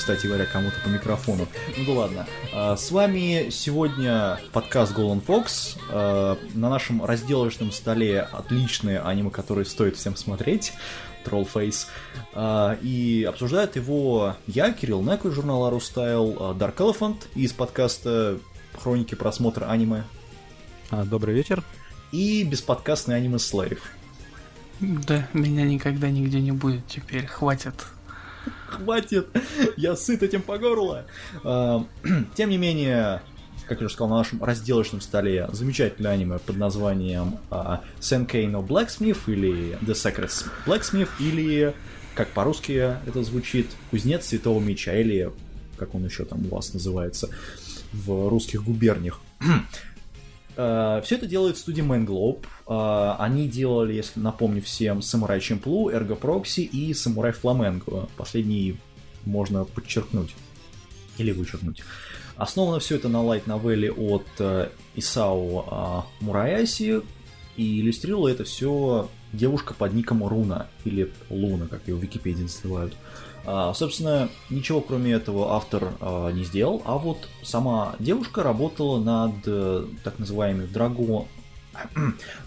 кстати говоря, кому-то по микрофону. Ну да ладно. А, С вами сегодня подкаст Golden Fox. А, На нашем разделочном столе отличные аниме, которые стоит всем смотреть. Trollface. А, И обсуждает его я, Кирилл Неко из журнала а, Dark Elephant из подкаста Хроники просмотра аниме Добрый вечер. и бесподкастный аниме Slave. Да, меня никогда нигде не будет теперь, хватит. Хватит, я сыт этим по горло. А, Тем не менее, как я уже сказал, на нашем разделочном столе замечательное аниме под названием а, Senkei no Blacksmith или The Secret Blacksmith или, как по-русски это звучит, Кузнец Святого Меча или, как он еще там у вас называется, в русских губерниях. Все это делает студия Man Globe. А, Они делали, если напомню всем, Самурай Чемплу, Эрго Прокси и Самурай Фламенго. Последний можно подчеркнуть или вычеркнуть. Основано все это на лайт-новелле от э, Исао Мураяси, и иллюстрировала это все девушка под ником Руна, или Луна, как ее в Википедии называют. А, собственно, ничего кроме этого автор а, не сделал, а вот сама девушка работала над э, так называемым Драго...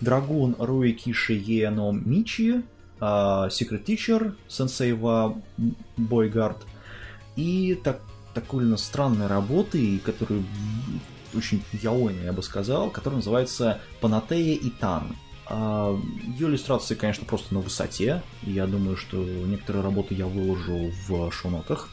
Драгун Руи Киши Ено Мичи, а, Secret Teacher, Сенсейва Бойгард и так, такой странной работы, которую очень яойная, я бы сказал, которая называется Панатея и Тан. А, Ее иллюстрации, конечно, просто на высоте. Я думаю, что некоторые работы я выложу в шоу-нотах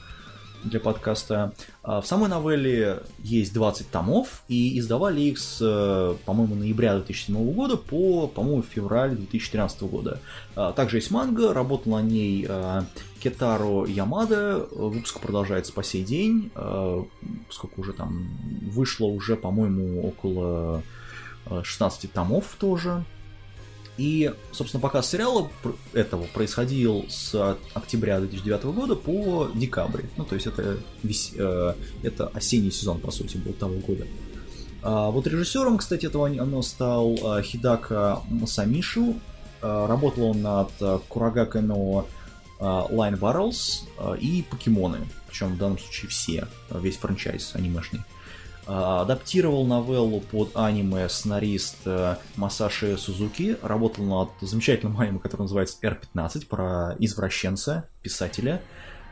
для подкаста. А В самой новелле есть 20 томов, и издавали их с, э, по-моему, ноября 2007 года по, по-моему, февраль 2013 года. А, Также есть манга, работал на ней э, Кетаро Ямада, выпуск продолжается по сей день, Э, сколько уже там, вышло уже, по-моему, около э, 16 томов тоже. И, собственно, показ сериала этого происходил с октября 2009 года по декабрь. Ну, то есть это, вес- э, это осенний сезон, по сути, был того года. А вот режиссером, кстати, этого оно стал э, Хидака Масамишу. Э, Работал он над Курагака но э, Line Barrels и Покемоны. Причем в данном случае все, весь франчайз анимешный. А, Адаптировал новеллу под аниме сценарист э, Масаши Сузуки. Работал над замечательным аниме, которое называется R15, про извращенца, писателя.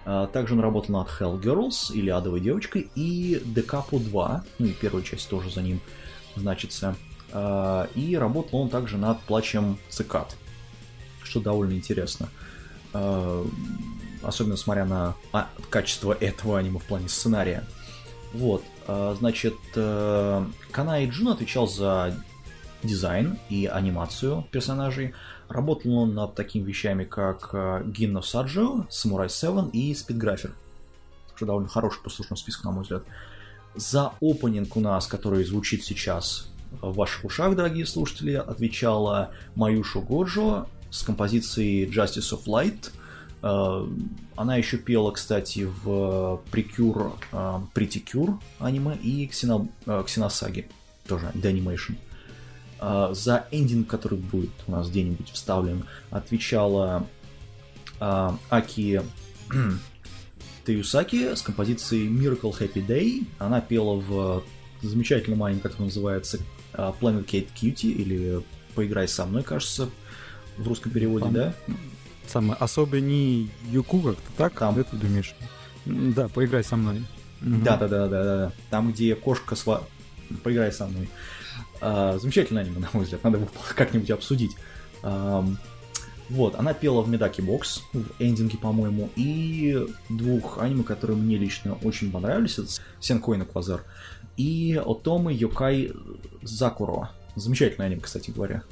А, Также он работал над Hell Girls, или Адовой девочкой, и Декапу 2, ну и первая часть тоже за ним значится. И работал он также над Плачем цикад, что довольно интересно. Особенно смотря на а, качество этого аниме в плане сценария. Вот, значит, э, Канаи Джун отвечал за дизайн и анимацию персонажей. Работал он над такими вещами, как э, Гинно Саджио, Самурай 7 и Спидграфер. Что довольно хороший послушный список, на мой взгляд. За опенинг у нас, который звучит сейчас в ваших ушах, дорогие слушатели, отвечала Маюшу Годжо с композицией Justice of Light. Э, Она еще пела, кстати, в Прикюр, Pretty Cure аниме и Ксено, э, Ксеносаги, тоже. Э, За эндинг, который будет у нас где-нибудь вставлен, отвечала э, Аки Таюсаки с композицией Miracle Happy Day. Она пела в замечательном аниме, который называется э, Planet Kate Cutie или «Поиграй со мной», кажется, в русском переводе, Там- да? Самое особое не Юку как-то так, Там. да, ты думаешь? Да, поиграй со мной. Да, да, да, да, да, да. Там, где кошка сва... Поиграй со мной. А, замечательное аниме, на мой взгляд. Надо его как-нибудь обсудить. Вот, она пела в Медаки Бокс, в эндинге, по-моему, и двух аниме, которые мне лично очень понравились, это Сенкой на Квазар и Отомы Йокай Закуро. Замечательное аниме, кстати говоря.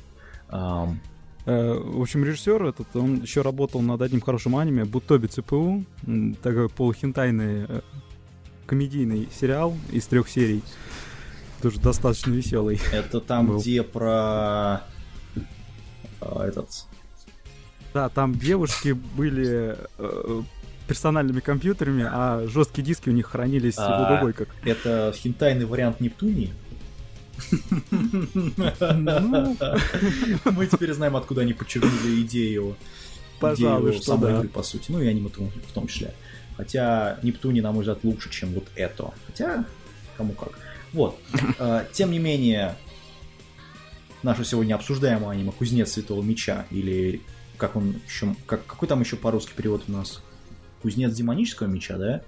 В общем, режиссер этот, он еще работал над одним хорошим аниме Бутоби ЦПУ, такой полухентайный э, комедийный сериал из трех серий. Тоже достаточно веселый. это там, Был. где про а, этот Да, там девушки были э, персональными компьютерами, а жесткие диски у них хранились А. в другой как. Это хентайный вариант Нептунии? Ну, Мы теперь знаем, откуда они подчеркнули идею. Пожалуй, идею самой игры, по сути. Ну и аниме в том числе. Хотя Нептуний, на мой взгляд, лучше, чем вот это. Хотя, кому как. Вот. Э, Тем не менее, нашу сегодня обсуждаемое аниме «Кузнец Святого Меча» или как он еще... Как, какой там еще по-русски перевод у нас? «Кузнец демонического меча», да?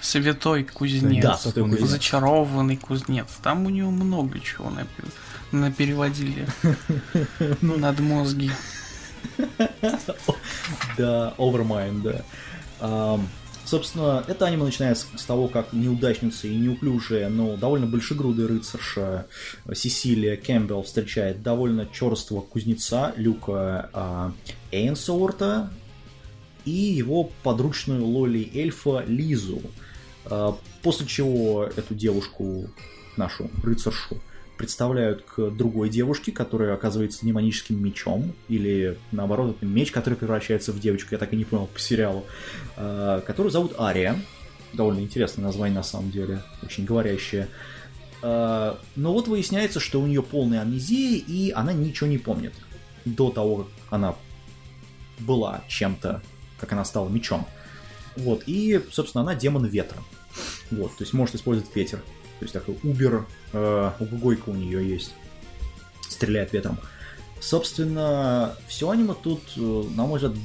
Святой кузнец. Да, святой кузнец. Зачарованный кузнец. Там у него много чего напереводили. Ну, над мозги. Да, Overmind, да. Собственно, это аниме начинается с того, как неудачница и неуклюжая, но довольно большегрудая рыцарша Сесилия Кэмпбелл встречает довольно черствого кузнеца Люка а, Эйнсуорта и его подручную Лоли эльфа Лизу. А, после чего эту девушку, нашу рыцаршу, представляют к другой девушке, которая оказывается демоническим мечом, или наоборот, это меч, который превращается в девочку, я так и не понял по сериалу, э, которую зовут Ария. Довольно интересное название на самом деле, очень говорящее. Э, Но вот выясняется, что у нее полная амнезия, и она ничего не помнит до того, как она была чем-то, как она стала мечом. Вот, и, собственно, она демон ветра. Вот, то есть может использовать ветер. То есть такой убер, э, угугойка у нее есть. Стреляет ветром. Собственно, все аниме тут, э, на мой взгляд,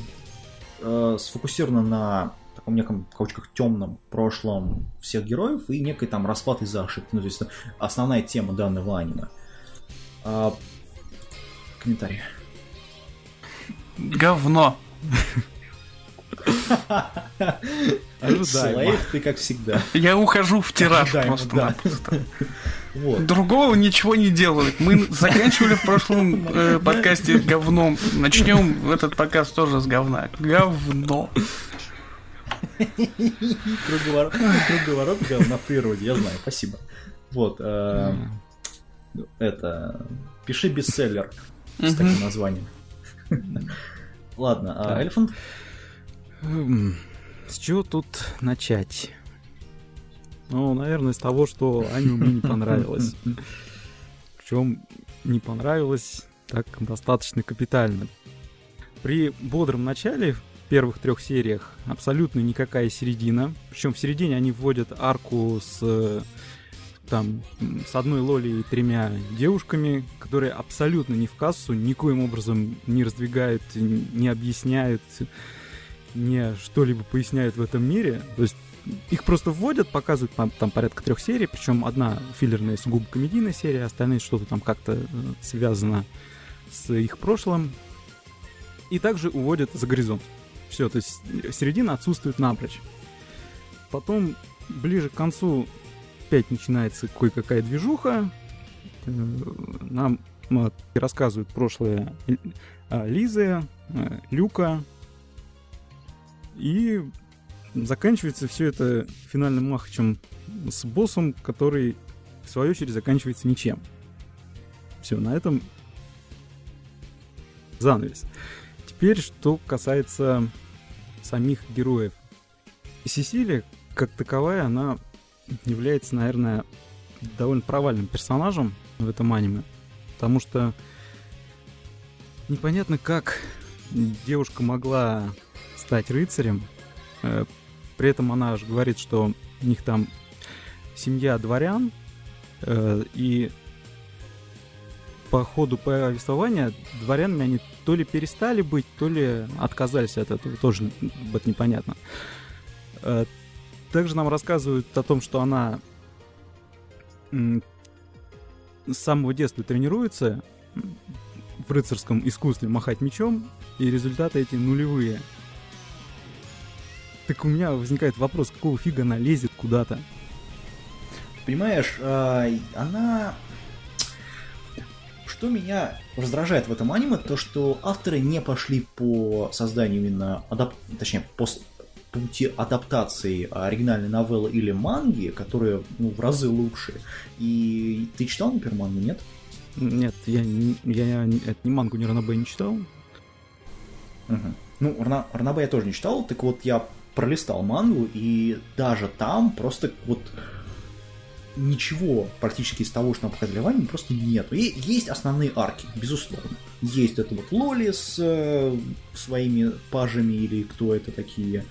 э, сфокусировано на таком неком, в кавычках, темном прошлом всех героев и некой там распад из-за ошибки. Ну, то есть основная тема данного аниме. А, комментарий. Говно. Слейв, ты как всегда. Я ухожу в тираж просто-напросто. Вот. Другого ничего не делают. Мы заканчивали в прошлом э, подкасте говном. Начнем этот подкаст тоже с говна. Говно. Круговорот, круговорот говна в природе, я знаю, спасибо. Вот, э, это, пиши бестселлер с таким названием. Ладно, а. Эльфанд? М, С чего тут начать? Ну, наверное, с того, что аниме мне не понравилось. Причем не понравилось так достаточно капитально. При бодром начале в первых трех сериях абсолютно никакая середина. Причем в середине они вводят арку с э, там с одной Лоли и тремя девушками, которые абсолютно не в кассу, никоим образом не раздвигают, не объясняют, не что-либо поясняют в этом мире. То есть их просто вводят, показывают там, там порядка трех серий, причем одна филлерная сугубо комедийная серия, остальные что-то там как-то э, связано с их прошлым. И также уводят за горизонт. Все, то есть середина отсутствует напрочь. Потом, ближе к концу, опять начинается кое-какая движуха. Э, Нам э, рассказывают прошлое а, Лизы, Люка. И заканчивается все это финальным махачем с боссом, который, в свою очередь, заканчивается ничем. Все, на этом занавес. Теперь, что касается самих героев. Сесилия, как таковая, она является, наверное, довольно провальным персонажем в этом аниме. Потому что непонятно, как девушка могла стать рыцарем. Э, При этом она же говорит, что у них там семья дворян, э, и по ходу повествования дворянами они то ли перестали быть, то ли отказались от этого, тоже вот непонятно. Э, также нам рассказывают о том, что она с самого детства тренируется в рыцарском искусстве махать мечом, и результаты эти нулевые. Так у меня возникает вопрос, какого фига она лезет куда-то? Понимаешь, а, она... Что меня раздражает в этом аниме, то что авторы не пошли по созданию именно, адап... точнее, по пути адаптации оригинальной новеллы или манги, которые ну, в разы лучше. И ты читал, например, мангу, нет? Нет, я, не- я, не- это, ни мангу, ни ранобэ не читал. Мгм. Ну, Рна- Ранабе я тоже не читал, так вот я пролистал мангу, и даже там просто вот ничего практически из того, что нам показали в аниме, просто нет. И есть основные арки, безусловно. Есть это вот Лоли с э, своими пажами или кто это такие.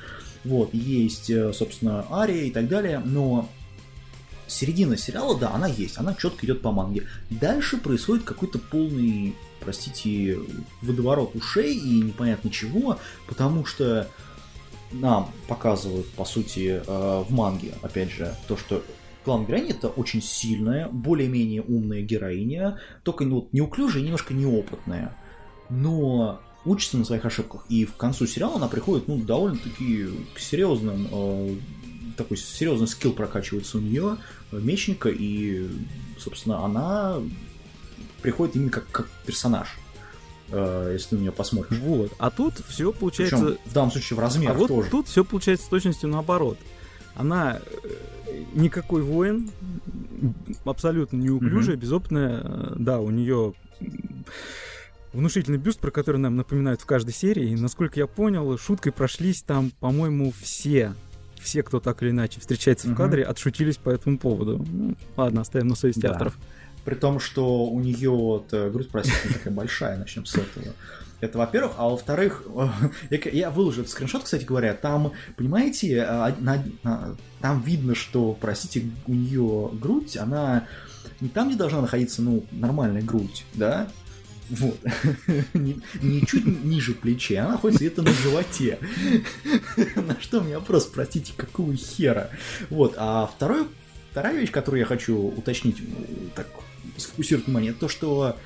Вот, есть, э, собственно, Ария и так далее, но середина сериала, да, она есть, она четко идет по манге. Дальше происходит какой-то полный, простите, водоворот ушей и непонятно чего, потому что нам показывают, по сути, э, в манге, опять же, то, что Клан Грани это очень сильная, более-менее умная героиня, только ну, неуклюжая и немножко неопытная. Но учится на своих ошибках. И в концу сериала она приходит, ну, довольно-таки к серьезным, э, такой серьезный скилл прокачивается у нее, э, мечника, и, собственно, она приходит именно как, как персонаж, если ты на нее посмотришь. Вот. А тут все получается... Причем в данном случае в А размерах вот тоже. тут все получается с точностью наоборот. Она э, никакой воин, абсолютно неуклюжая, безопытная. э, Да, у нее внушительный бюст, про который нам напоминают в каждой серии. И, насколько я понял, шуткой прошлись там, по-моему, все. Все, кто так или иначе встречается в Мгм. кадре, отшутились по этому поводу. Ну, ладно, оставим на совести Да. авторов. При том, что у нее вот, э, грудь, простите, такая большая, начнем с этого. Это во-первых, а во-вторых, я, я выложу этот скриншот, кстати говоря, там, понимаете, а, на- там видно, что, простите, у нее грудь, она не там, где должна находиться, ну, нормальная грудь, да, вот, не, не чуть ниже плечей, она находится где-то на животе. На что у меня вопрос, простите, какого хера? Вот, а второй, вторая вещь, которую я хочу уточнить, так, сфокусировать внимание, то, что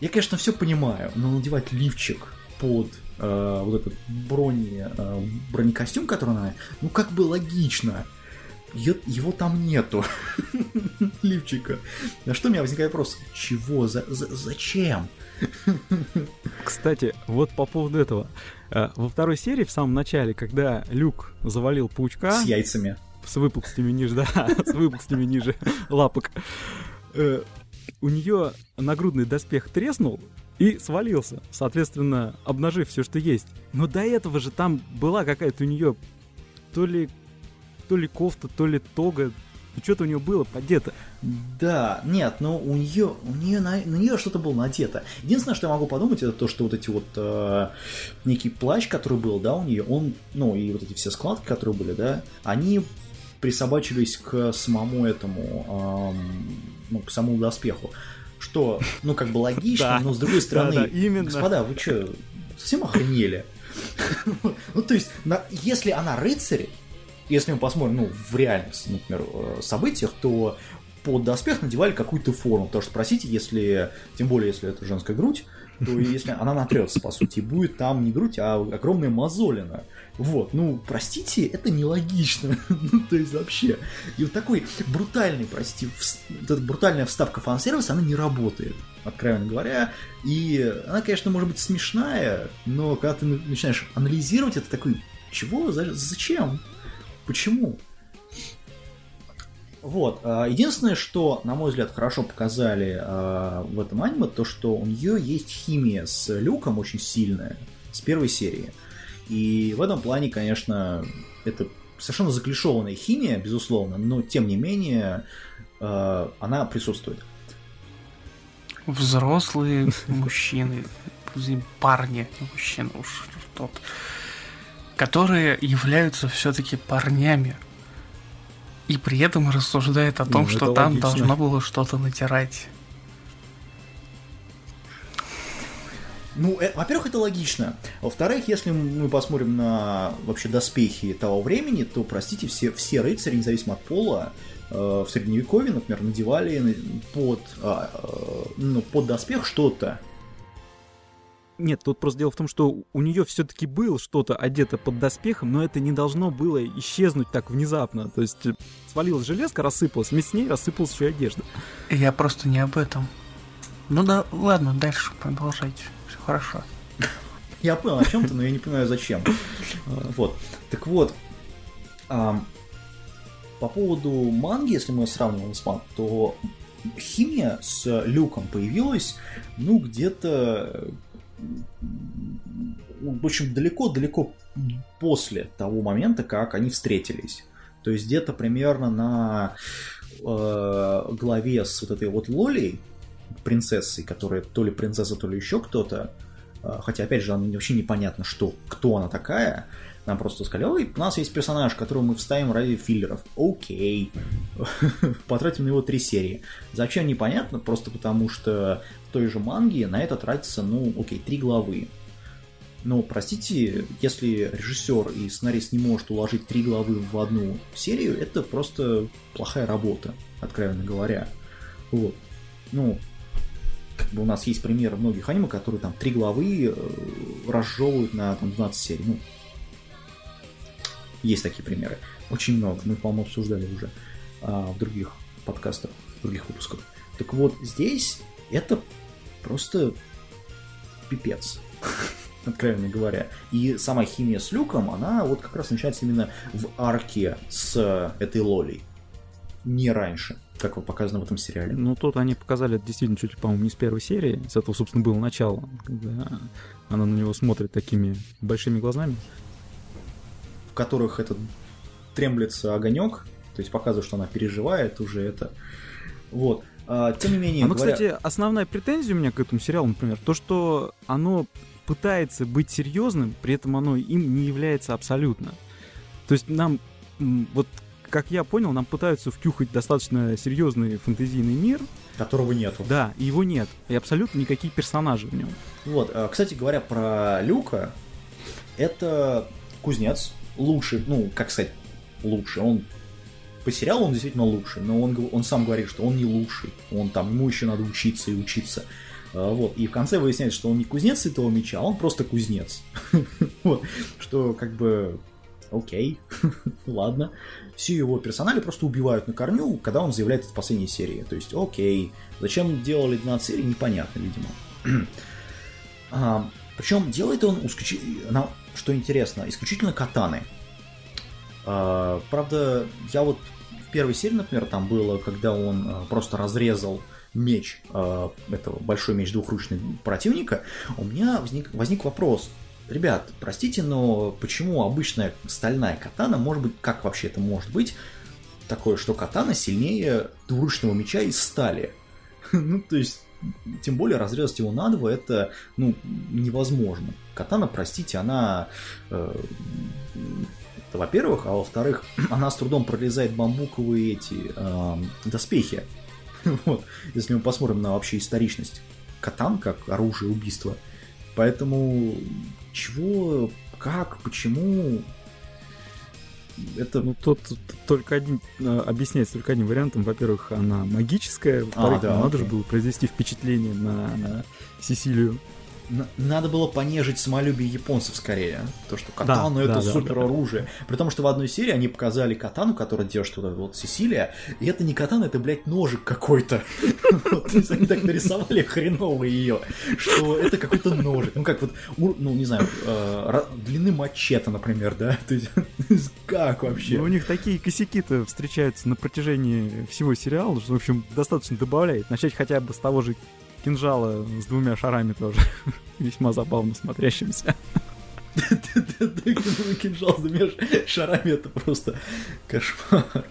я, конечно, все понимаю, но надевать лифчик под э, вот этот брони, э, бронекостюм, который она, ну как бы логично. Её- его там нету, лифчика. На что у меня возникает вопрос, чего, за, за- зачем? Кстати, вот по поводу этого. Э, Во второй серии, в самом начале, когда Люк завалил паучка... С яйцами. с выпуклостями ниже, да, с выпуклостями ниже лапок. Э, У нее нагрудный доспех треснул и свалился, соответственно, обнажив все, что есть. Но до этого же там была какая-то у нее то ли то ли кофта, то ли тога, ну, что-то у нее было подето. Да, нет, но у нее, у нее на, на нее что-то было надето. Единственное, что я могу подумать, это то, что вот эти вот э, некий плащ, который был, да, у нее, он, ну и вот эти все складки, которые были, да, они присобачились к самому этому, эм, ну, к самому доспеху. Что, ну, как бы логично, но с другой стороны, господа, вы что, совсем охренели? Ну, то есть, если она рыцарь, если мы посмотрим, ну, в реальных, например, э, событиях, то под доспех надевали какую-то форму. Потому что, спросите, если, тем более, если это женская грудь, то если она натрется, по сути, и будет там не грудь, а огромная мозолина. Вот, ну, простите, это нелогично. ну, то есть вообще. И вот такой брутальный, прости, вс- вот эта брутальная вставка фан-сервиса, она не работает, откровенно говоря. И она, конечно, может быть смешная, но когда ты начинаешь анализировать, это такой, чего, За- зачем, почему? Вот. а, Единственное, что, на мой взгляд, хорошо показали а, в этом аниме, то, что у нее есть химия с Люком очень сильная, с первой серии. И в этом плане, конечно, это совершенно заклишованная химия, безусловно, но тем не менее а, она присутствует. Взрослые мужчины, парни, мужчины уж тот, которые являются все-таки парнями. И при этом рассуждает о том, Ну, что там логично. должно было что-то натирать. Ну, э, во-первых, это логично. Во-вторых, если мы посмотрим на вообще доспехи того времени, то, простите, все, все рыцари, независимо от пола, э, в средневековье, например, надевали на- под, а, э, ну, под доспех что-то. Нет, тут просто дело в том, что у нее все-таки было что-то одето под доспехом, но это не должно было исчезнуть так внезапно. То есть э, свалилась железка, рассыпалась, вместе с ней рассыпалась еще и одежда. Я просто не об этом. Ну да, ладно, дальше продолжайте. Все хорошо. Я понял о чем-то, но я не понимаю зачем. А, Вот. Так вот, по поводу манги, если мы сравниваем с мангой, то химия с Люком появилась, ну, где-то в общем, далеко-далеко после того момента, как они встретились. То есть где-то примерно на э, главе с вот этой вот Лолей, принцессой, которая то ли принцесса, то ли еще кто-то, э, хотя, опять же, вообще непонятно, что, кто она такая, нам просто сказали, ой, у нас есть персонаж, которого мы вставим ради филлеров. Окей. Потратим на него три серии. Зачем, непонятно, просто потому что в той же манге на это тратится, ну, окей, три главы. Но, простите, если режиссер и сценарист не может уложить три главы в одну серию, это просто плохая работа, откровенно говоря. Вот. Ну, как бы у нас есть примеры многих аниме, которые там три главы э, разжевывают на там, 12 серий. Ну, есть такие примеры. Очень много. Мы, по-моему, обсуждали уже а, в других подкастах, в других выпусках. Так вот, здесь это просто пипец, откровенно говоря. И сама химия с Люком, она вот как раз начинается именно в арке с этой Лолей. Не раньше, как вот показано в этом сериале. Ну, тут они показали это действительно чуть ли, по-моему, не с первой серии. С этого, собственно, было начало, когда она на него смотрит такими большими глазами. в которых этот тремблется огонек, то есть показывает, что она переживает уже это. Вот. А, тем не менее, А ну, говоря- кстати, основная претензия у меня к этому сериалу, например, то, что оно пытается быть серьезным, при этом оно им не является абсолютно. То есть нам, вот как я понял, нам пытаются втюхать достаточно серьезный фэнтезийный мир, которого нету. да, и его нет, и абсолютно никакие персонажи в нем. Вот, а, кстати говоря, про Люка, это кузнец, лучший, ну, как сказать, лучший, он по сериалу он действительно лучший, но он, он сам говорит, что он не лучший, он там, ему еще надо учиться и учиться. А, Вот, и в конце выясняется, что он не кузнец Святого Меча, а он просто кузнец. Вот, что как бы, окей, ладно. Все его персонали просто убивают на корню, когда он заявляет в последней серии. То есть, окей, зачем делали 12 серий, непонятно, видимо. А, причем делает он, исключи- на- что интересно, исключительно катаны. А, правда, я вот в первой серии, например, там было, когда он а, просто разрезал меч, а, этого большой меч двухручный противника, у меня возник, возник вопрос. Ребят, простите, но почему обычная стальная катана, может быть, как вообще это может быть, такое, что катана сильнее двуручного меча из стали? Ну, то есть, тем более разрезать его на два, это, ну, невозможно. Катана, простите, она, э, во-первых, а во-вторых, она с трудом прорезает бамбуковые эти э, доспехи. Вот, если мы посмотрим на вообще историчность катан как оружие убийства. Поэтому чего, как, почему это Ну, тут только один, э, объясняется только одним вариантом. Во-первых, она магическая, во-вторых, да, ну, надо же окей. было произвести впечатление на, на Сесилию. Надо было понежить самолюбие японцев скорее. То, что катану Да, это да, да, супер да. оружие. При том, что в одной серии они показали катану, которая держит вот вот Сесилия, и это не катана, это, блядь, ножик какой-то. Они так нарисовали хреново ее, что это какой-то ножик. Ну, как вот, ну, не знаю, э, длины мачете, например, да? То есть, как вообще? Ну, у них такие косяки-то встречаются на протяжении всего сериала, что, в общем, достаточно добавляет. Начать хотя бы с того же кинжала с двумя шарами тоже весьма забавно смотрящимся. Кинжал с двумя шарами, это просто кошмар.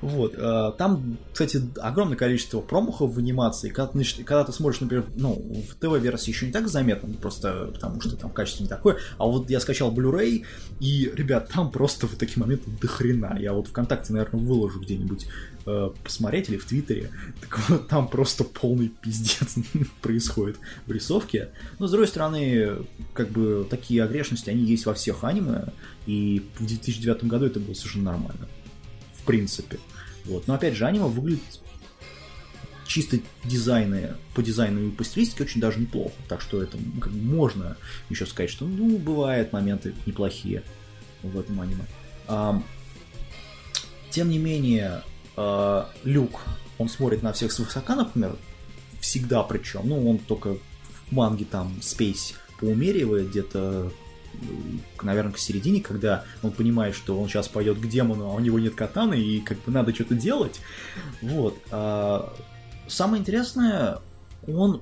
Вот. э, Там, кстати, огромное количество промахов в анимации. Когда ты, когда ты смотришь, например, ну, в ТВ-версии еще не так заметно, просто потому что там качество не такое. А вот я скачал Blu-ray, и, ребят, там просто в такие моменты до хрена. Я вот ВКонтакте, наверное, выложу где-нибудь э, посмотреть или в Твиттере. Так вот, там просто полный пиздец происходит в рисовке. Но, с другой стороны, как бы такие огрешности, они есть во всех аниме, и в 2009 году это было совершенно нормально. Принципе. Вот. Но опять же, аниме выглядит чисто дизайны, по дизайну и по стилистике очень даже неплохо. Так что это ну, как бы можно еще сказать, что ну, бывают моменты неплохие в этом аниме. Ам, тем не менее, а, Люк, он смотрит на всех свысока, например, всегда причем. Ну, он только в манге там спейс поумеривает где-то наверное, к середине, когда он понимает, что он сейчас пойдет к демону, а у него нет катаны, и как бы надо что-то делать. Вот. А, Самое интересное, он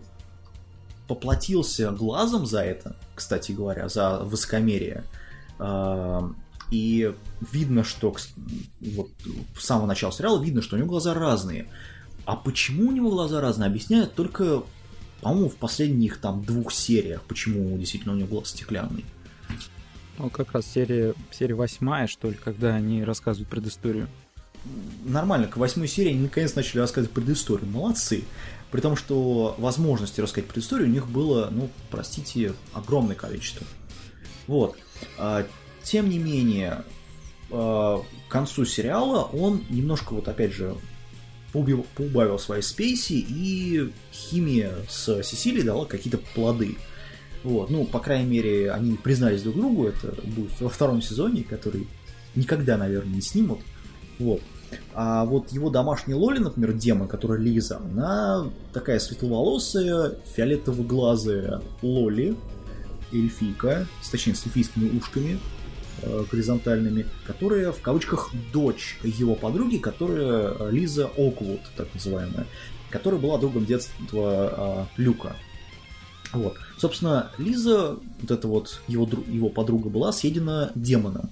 поплатился глазом за это, кстати говоря, за высокомерие. А, И видно, что вот с самого начала сериала видно, что у него глаза разные. А почему у него глаза разные, объясняют только, по-моему, в последних там двух сериях, почему действительно у него глаз стеклянный. Ну, как раз серия, серия восьмая, что ли, когда они рассказывают предысторию. нормально, к восьмой серии они наконец начали рассказывать предысторию. Молодцы. При том, что возможности рассказать предысторию у них было, ну, простите, огромное количество. Вот. А, Тем не менее, а, к концу сериала он немножко, вот опять же, поубавил свои спейси, и химия с Сесилией дала какие-то плоды. Вот, ну, по крайней мере, они признались друг другу, это будет во втором сезоне, который никогда, наверное, не снимут. Вот. А вот его домашний Лоли, например, демон, которая Лиза, она такая светловолосая, фиолетово-глазая Лоли, эльфийка, с, точнее, с эльфийскими ушками э, горизонтальными, которая, в кавычках, дочь его подруги, которая э, Лиза Оквуд, так называемая, которая была другом детства э, Люка. Вот. Собственно, Лиза, вот эта вот его, его подруга была съедена демоном.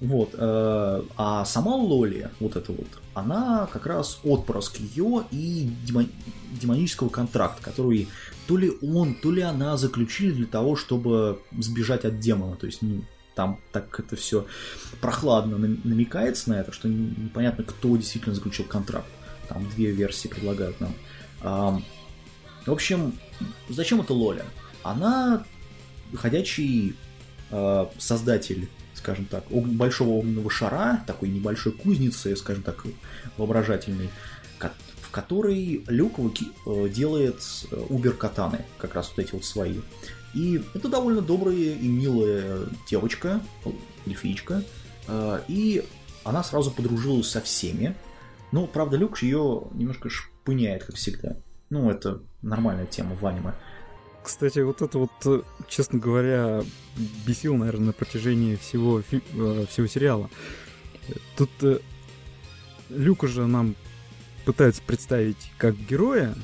Вот. э, а сама Лоли, вот эта вот, она как раз отпрыск ее и демон- демонического контракта, который то ли он, то ли она заключили для того, чтобы сбежать от демона. То есть, ну, там так это все прохладно нам- намекается на это, что не- непонятно, кто действительно заключил контракт. Там две версии предлагают нам. Ам, в общем, зачем это Лоля? Она ходячий э, создатель, скажем так, ог- большого огненного шара, такой небольшой кузницы, скажем так, воображательной, в которой Люк э, делает э, убер-катаны, как раз вот эти вот свои. И это довольно добрая и милая девочка, э, эльфичка, э, и она сразу подружилась со всеми. Но, правда, Люк ее немножко шпыняет, как всегда. Ну, это нормальная тема в аниме. Кстати, вот это вот, э, честно говоря, бесило, наверное, на протяжении всего, э, всего сериала. Тут э, Люка же нам пытаются представить как героя,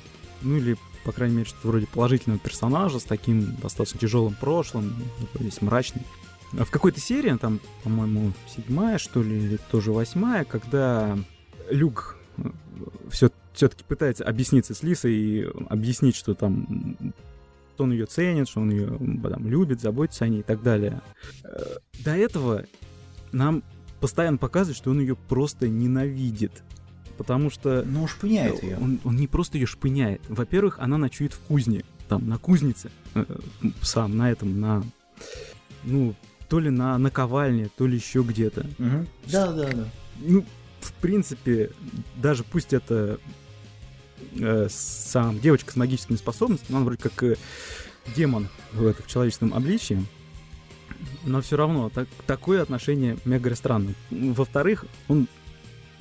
ну или, по крайней мере, что-то вроде положительного персонажа с таким достаточно тяжелым прошлым, весь мрачный. А в какой-то серии, там, по-моему, седьмая, что ли, или тоже восьмая, когда Люк все, все-таки пытается объясниться с Лисой и объяснить, что там что он ее ценит, что он ее там, любит, заботится о ней и так далее. Э, До этого нам постоянно показывают, что он ее просто ненавидит. Потому что Ну, шпыняет ее. он, он не просто ее шпыняет. Во-первых, она ночует в кузне, там, на кузнице, э, сам, на этом, на, ну, то ли на наковальне, то ли еще где-то. Мгм. Да, да, да. Ну, в принципе, даже пусть это э, сам девочка с магическими способностями, она вроде как э, демон в, это, в человеческом обличии, но все равно так, такое отношение мега странное. Во-вторых, он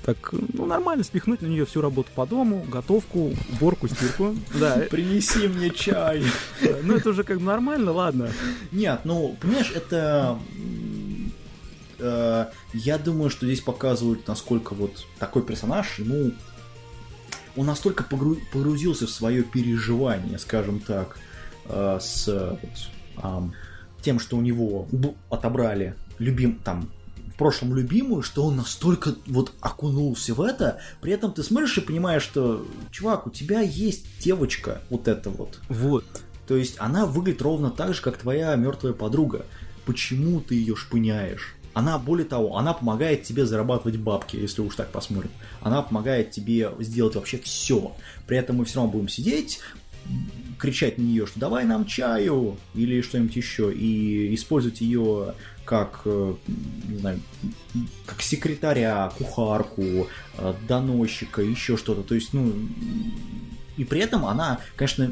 так, ну, нормально спихнуть на нее всю работу по дому, готовку, уборку, стирку. Да, Принеси мне чай. ну это уже как бы нормально, ладно. Нет, ну, понимаешь, это... э, Я думаю, что здесь показывают, насколько вот такой персонаж, ему... Он настолько погру- погрузился в свое переживание, скажем так, э, с вот, тем, что у него отобрали любим, там, в прошлом любимую, что он настолько вот окунулся в это, при этом ты смотришь и понимаешь, что, чувак, у тебя есть девочка вот эта вот. Вот. То есть она выглядит ровно так же, как твоя мертвая подруга. Почему ты ее шпыняешь? Она, более того, она помогает тебе зарабатывать бабки, если уж так посмотрим. Она помогает тебе сделать вообще все. При этом мы все равно будем сидеть, кричать на нее, что давай нам чаю или что-нибудь еще, и использовать ее как, э, не знаю, как секретаря, кухарку, э, доносчика, еще что-то. То есть, ну, и при этом она, конечно,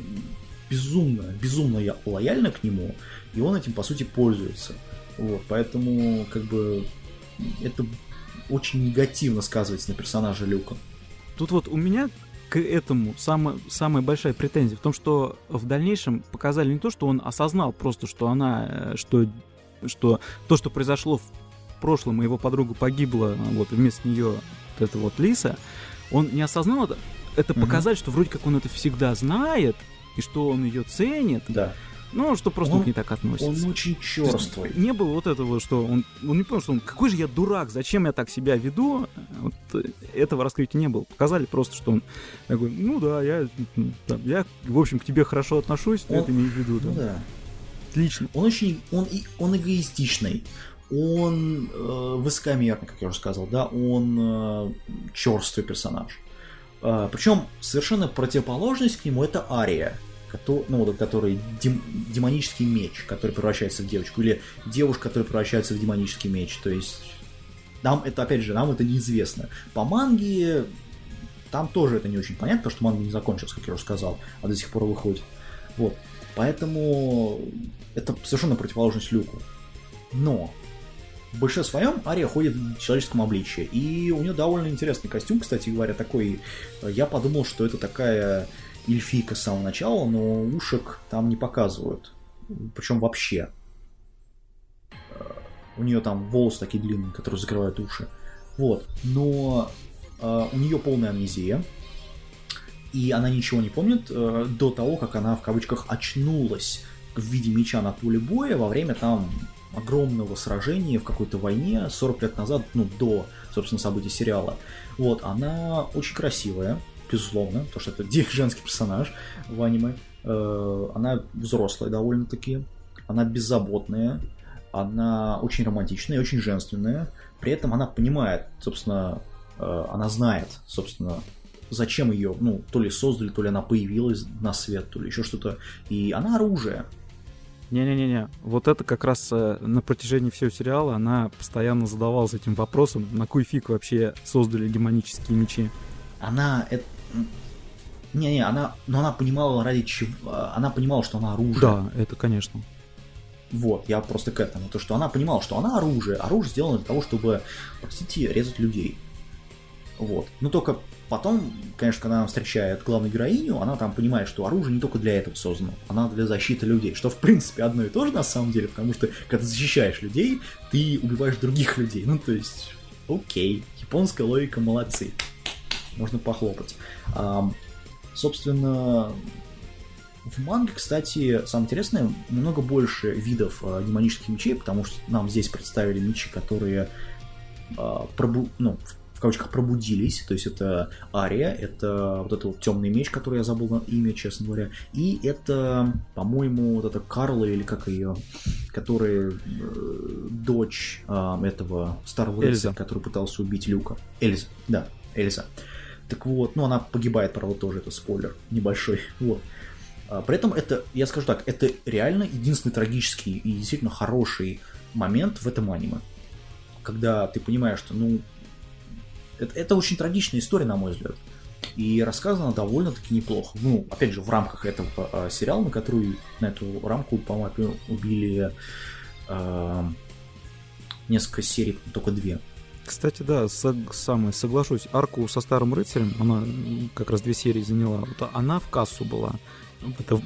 безумно, безумно лояльна к нему, и он этим, по сути, пользуется. Вот, поэтому, как бы, это очень негативно сказывается на персонаже Люка. Тут вот у меня к этому самая, самая большая претензия в том, что в дальнейшем показали не то, что он осознал просто, что она, э, что, что то, что произошло в прошлом, и его подруга погибла, вот вместо нее вот эта вот Лиса, он не осознал это, это Мгм. показать, что вроде как он это всегда знает, и что он ее ценит, Да. Но что просто Он- к ней так относится. Он очень черствый. Не было вот этого, что он, он не понял, что он какой же я дурак, зачем я так себя веду. Вот, э, этого раскрытия не было. Показали просто, что он такой, ну да, я, там, я в общем, к тебе хорошо отношусь, ты Он- это имею в виду. Ну да. да. Отлично. Он очень, он, он эгоистичный, он э, высокомерный, как я уже сказал, да, он э, черствый персонаж. причем совершенно противоположность к нему это Ария, кото- ну, который дем- демонический меч, который превращается в девочку, или девушка, которая превращается в демонический меч. То есть нам это, опять же, нам это неизвестно. По манге там тоже это не очень понятно, потому что манга не закончилась, как я уже сказал, а до сих пор выходит. Вот. Поэтому это совершенно противоположность Люку. Но в большинстве своем Ария ходит в человеческом обличье. И у нее довольно интересный костюм, кстати говоря, такой. э, Я подумал, что это такая эльфийка с самого начала, но ушек там не показывают. Причем вообще. Э, У нее там волосы такие длинные, которые закрывают уши. Вот. Но э, у нее полная амнезия. И она ничего не помнит э, до того, как она в кавычках очнулась в виде меча на поле боя во время там огромного сражения в какой-то войне 40 лет назад, ну, до, собственно, событий сериала. Вот, она очень красивая, безусловно, потому что это женский персонаж в аниме. Э, Она взрослая довольно-таки, она беззаботная, она очень романтичная и очень женственная. При этом она понимает, собственно, э, она знает, собственно, зачем ее, ну, то ли создали, то ли она появилась на свет, то ли еще что-то. И она оружие. Не-не-не-не. Вот это как раз э, на протяжении всего сериала она постоянно задавалась этим вопросом, на кой фиг вообще создали демонические мечи. Она... это- Не-не, она... Но она понимала ради чего... Она понимала, что она оружие. Да, это, конечно. Вот, я просто к этому. То, что она понимала, что она оружие. Оружие сделано для того, чтобы, простите, резать людей. Вот. Но только потом, конечно, когда она встречает главную героиню, она там понимает, что оружие не только для этого создано, она для защиты людей. Что, в принципе, одно и то же на самом деле, потому что, когда ты защищаешь людей, ты убиваешь других людей. Ну, то есть, окей, японская логика, молодцы. Можно похлопать. Ам, собственно, в манге, кстати, самое интересное, намного больше видов э, демонических мечей, потому что нам здесь представили мечи, которые э, пробу- ну, в- кавычках пробудились, то есть это Ария, это вот этот вот темный меч, который я забыл на имя, честно говоря, и это, по-моему, вот это Карла или как ее, которая э, дочь э, этого старого Эльза. рыцаря, который пытался убить Люка. Эльза, да, Эльза. Так вот, ну она погибает, правда, тоже, это спойлер небольшой, вот. А, При этом это, я скажу так, это реально единственный трагический и действительно хороший момент в этом аниме. Когда ты понимаешь, что, ну, это, это очень трагичная история, на мой взгляд. И рассказана довольно-таки неплохо. Ну, опять же, в рамках этого а, сериала, на которую, на эту рамку, по-моему, убили а, несколько серий, только две. Кстати, да, сог- самое, соглашусь, арку со Старым Рыцарем, она как раз две серии заняла, вот она в кассу была. Это в-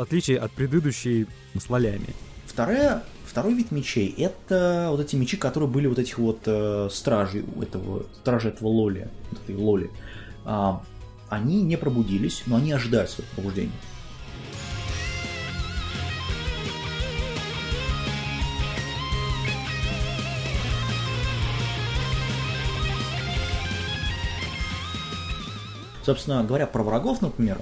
отличие от предыдущей с лолями. Вторая, второй вид мечей это вот эти мечи, которые были вот этих вот э, стражей этого, стражи этого лоли, этой лоли. А, они не пробудились, но они ожидают своего пробуждения. Собственно говоря, про врагов, например,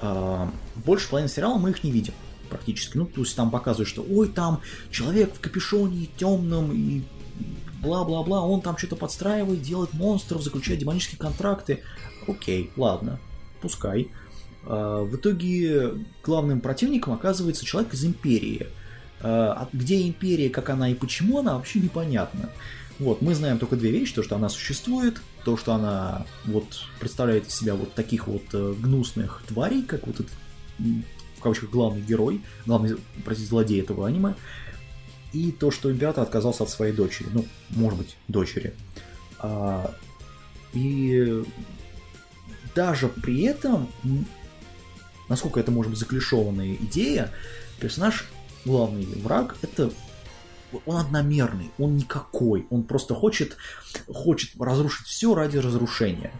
э, больше половины сериала мы их не видим практически. Ну, то есть там показывают, что ой, там человек в капюшоне темном и бла-бла-бла, он там что-то подстраивает, делает монстров, заключает демонические контракты. Окей, ладно, пускай. А, В итоге главным противником оказывается человек из Империи. А, Где Империя, как она и почему она, вообще непонятно. Вот, мы знаем только две вещи, то, что она существует, то, что она вот представляет из себя вот таких вот э, гнусных тварей, как вот этот, в кавычках, главный герой, главный, простите, злодей этого аниме, и то, что император отказался от своей дочери, ну, может быть, дочери. А, и даже при этом, насколько это может быть заклишованная идея, персонаж, главный враг, это он одномерный, он никакой, он просто хочет, хочет разрушить все ради разрушения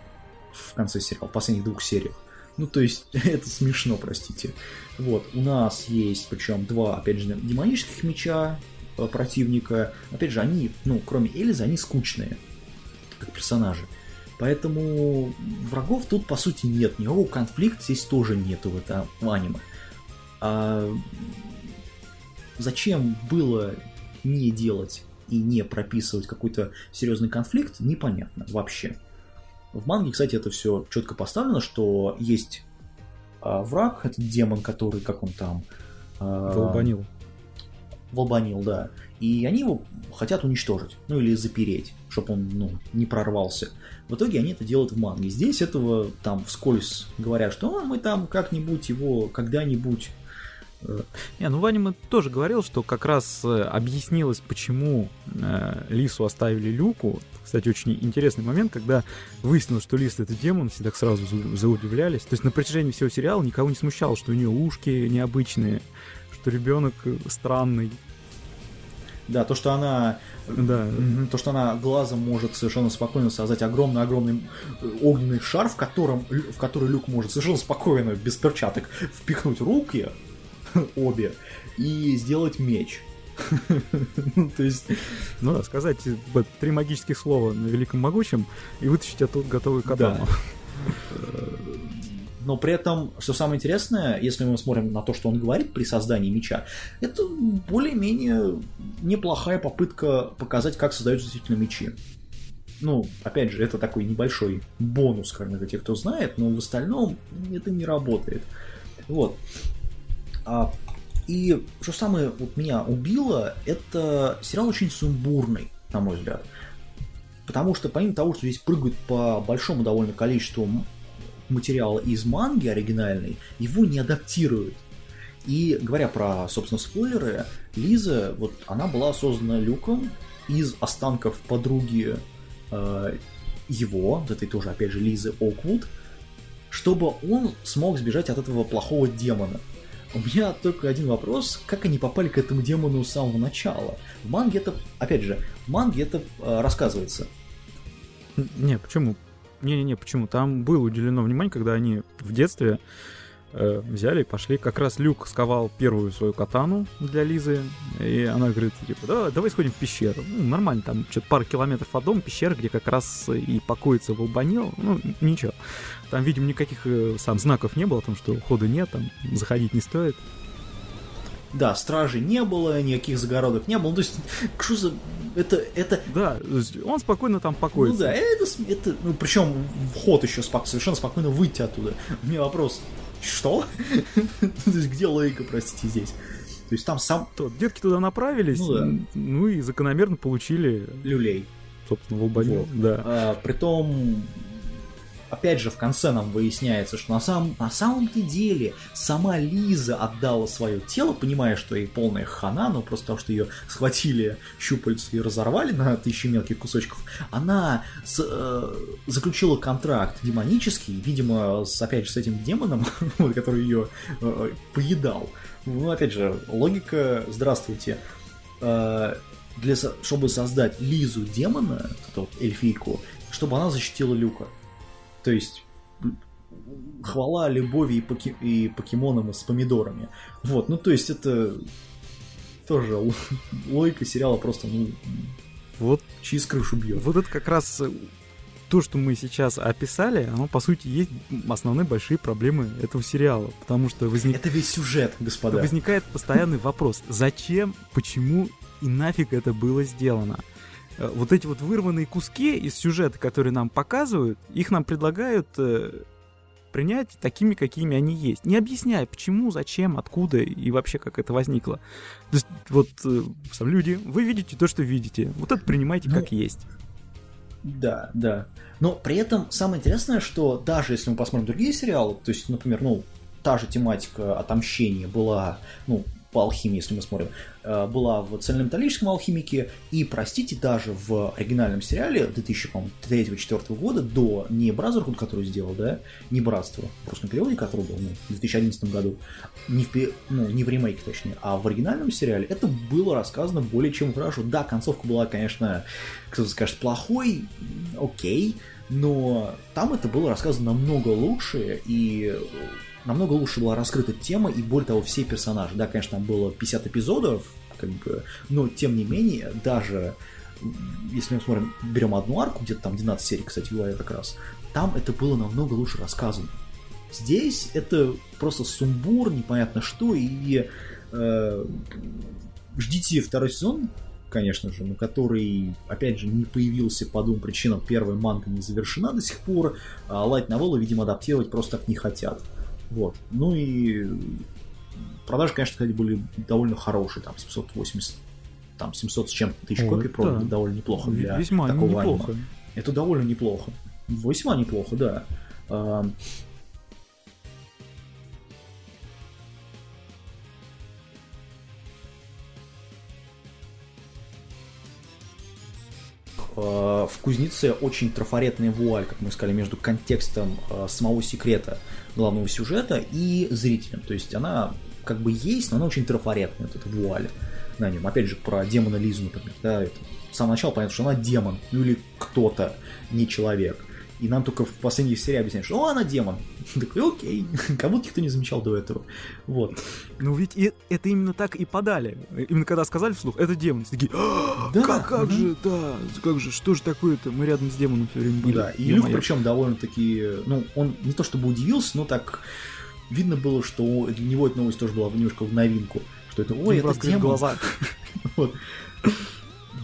в конце сериала, в последних двух сериях. Ну, то есть, это смешно, простите. Вот, у нас есть, причем, два, опять же, демонических меча э, противника. Опять же, они, ну, кроме Эльзы, они скучные, как персонажи. Поэтому врагов тут, по сути, нет. Никакого конфликта здесь тоже нету в этом аниме. А зачем было не делать и не прописывать какой-то серьезный конфликт, непонятно вообще. В манге, кстати, это все четко поставлено, что есть а, враг, этот демон, который, как он там... а, Волбанил. Волбанил, да. И они его хотят уничтожить, ну или запереть, чтобы он ну, не прорвался. В итоге они это делают в манге. Здесь этого там вскользь говорят, что «А, мы там как-нибудь его когда-нибудь э, Не, ну Ваня тоже говорил, что как раз э, объяснилось, почему э, Лису оставили Люку. Кстати, очень интересный момент, когда выяснилось, что Лис это демон, все так сразу за- заудивлялись. То есть на протяжении всего сериала никого не смущало, что у нее ушки необычные, что ребенок э, странный. Да, то, что она, Да. то, что она глазом может совершенно спокойно создать огромный-огромный э, огненный шар, в котором, в который Люк может совершенно спокойно, без перчаток, впихнуть руки, обе, и сделать меч. Ну, То есть, Ну да, сказать э, б- три магических слова на великом могучем и вытащить оттуда готовый катану. но при этом, что самое интересное, если мы смотрим на то, что он говорит при создании меча, это более-менее неплохая попытка показать, как создаются действительно мечи. Ну, опять же, это такой небольшой бонус, так, для тех, кто знает, но в остальном это не работает. Вот. А, и что самое вот меня убило, это сериал очень сумбурный, на мой взгляд. Потому что помимо того, что здесь прыгают по большому довольно количеству материала из манги оригинальной, его не адаптируют. И говоря про, собственно, спойлеры, Лиза, вот она была создана Люком из останков подруги э, его, вот этой тоже, опять же, Лизы Оквуд, чтобы он смог сбежать от этого плохого демона. У меня только один вопрос, как они попали к этому демону с самого начала? В манге это, опять же, в манге это э, рассказывается. Не, почему? Не-не-не, почему? Там было уделено внимание, когда они в детстве э, взяли и пошли. Как раз Люк сковал первую свою катану для Лизы, и она говорит, типа, да, давай сходим в пещеру. Ну, нормально, там что-то пару километров от дома, пещера, где как раз и покоится Волбанил. Ну, ничего. Там, видимо, никаких э, сам знаков не было о том, что хода нет, там заходить не стоит. Да, стражей не было, никаких загородок не было. Ну, то есть, что за... Это, это, Да, он спокойно там ну покоится. да, это, это ну, причем вход еще спок- совершенно спокойно выйти оттуда. У меня вопрос, что? То есть, где логика, простите, здесь? То есть, там сам То, детки туда направились, Ну да. ну и закономерно получили, люлей. собственно, Волбанил. Вот. Да. А, притом, опять же, в конце нам выясняется, что на самом, на самом-то деле сама Лиза отдала свое тело, понимая, что ей полная хана, но просто потому, что ее схватили щупальцы и разорвали на тысячи мелких кусочков, она с- э, заключила контракт демонический, видимо, с, опять же, с этим демоном, который ее э, поедал. Ну, опять же, логика, здравствуйте, Э, для, чтобы создать Лизу демона, эту эльфийку, чтобы она защитила Люка. То есть хвала любови и, поки- и покемонам с помидорами. Вот, ну то есть это тоже логика сериала просто, ну, Вот, через крышу бьет. вот это как раз э, то, что мы сейчас описали, оно, по сути, есть основные большие проблемы этого сериала. Потому что возник... Это весь сюжет, господа. возникает постоянный вопрос. Зачем, почему и нафиг это было сделано? Э, Вот эти вот вырванные куски из сюжета, которые нам показывают, их нам предлагают э, принять такими, какими они есть. Не объясняя, почему, зачем, откуда и вообще как это возникло. То есть вот э, сам люди, вы видите то, что видите. Вот это принимайте Ну, как есть. Да, да. Но при этом самое интересное, что даже если мы посмотрим другие сериалы, то есть, например, ну, та же тематика отомщения была, ну, по алхимии, если мы смотрим, э, была в цельнометаллическом алхимике, и, простите, даже в оригинальном сериале 2003-2004 года, до не Бразерхуд, который сделал, да, не Братство, в русском переводе, который был ну, в 2011 году, не в, ну, не в ремейке, точнее, а в оригинальном сериале это было рассказано более чем хорошо. Да, концовка была, конечно, кто-то скажет, плохой, окей, но там это было рассказано намного лучше, и э, намного лучше была раскрыта тема, и более того, все персонажи. Да, конечно, там было 50 эпизодов, как бы, но тем не менее, даже если мы смотрим, берем одну арку, где-то там 12 серий, кстати говоря, как раз, там это было намного лучше рассказано. Здесь это просто сумбур, непонятно что, и э, ждите второй сезон, конечно же, но который, опять же, не появился по двум причинам. Первая манга не завершена до сих пор, а Light Novel, видимо, адаптировать просто так не хотят. Вот. Ну и продажи, конечно, кстати, были довольно хорошие, там 780, там 700 с чем-то тысяч О, копий продано, да. довольно неплохо для Весьма такого аниме. неплохо. Это довольно неплохо. Весьма неплохо, да. А, в кузнеце очень трафаретная вуаль, как мы сказали, между контекстом э, самого секрета главного сюжета и зрителем. То есть она как бы есть, но она очень трафаретная, вот эта вуаль на нем. Опять же, про демона Лизу, например. Да, это с самого начала понятно, что она демон, ну или кто-то, не человек. И нам только в последней серии объясняют, что «О, она демон». Такой, окей, как будто никто не замечал до этого. Вот. Ну ведь и- это именно так и подали. Именно когда сказали вслух, это демон. Все такие, «А, Да, как, как мгм. же, да, как же, что же такое-то? Мы рядом с демоном все время были. Да, и Люк, причем довольно-таки, ну, он не то чтобы удивился, но так видно было, что для него эта новость тоже была немножко в новинку. Что это, ой, это демон. глаза.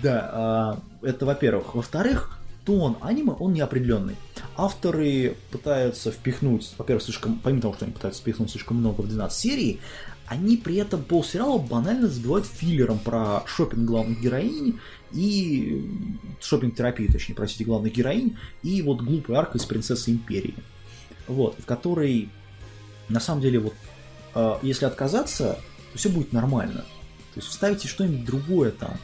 Да, а, это во-первых. Во-вторых, тон аниме, он неопределенный. Авторы пытаются впихнуть, во-первых, слишком, помимо того, что они пытаются впихнуть слишком много в 12 серий, они при этом полсериала банально забивают филлером про шопинг главных героинь и шопинг терапию точнее, простите, главных героинь, и вот глупый арк из Принцессы Империи. Вот, в которой, на самом деле, вот, э, если отказаться, то все будет нормально. То есть вставите что-нибудь другое там,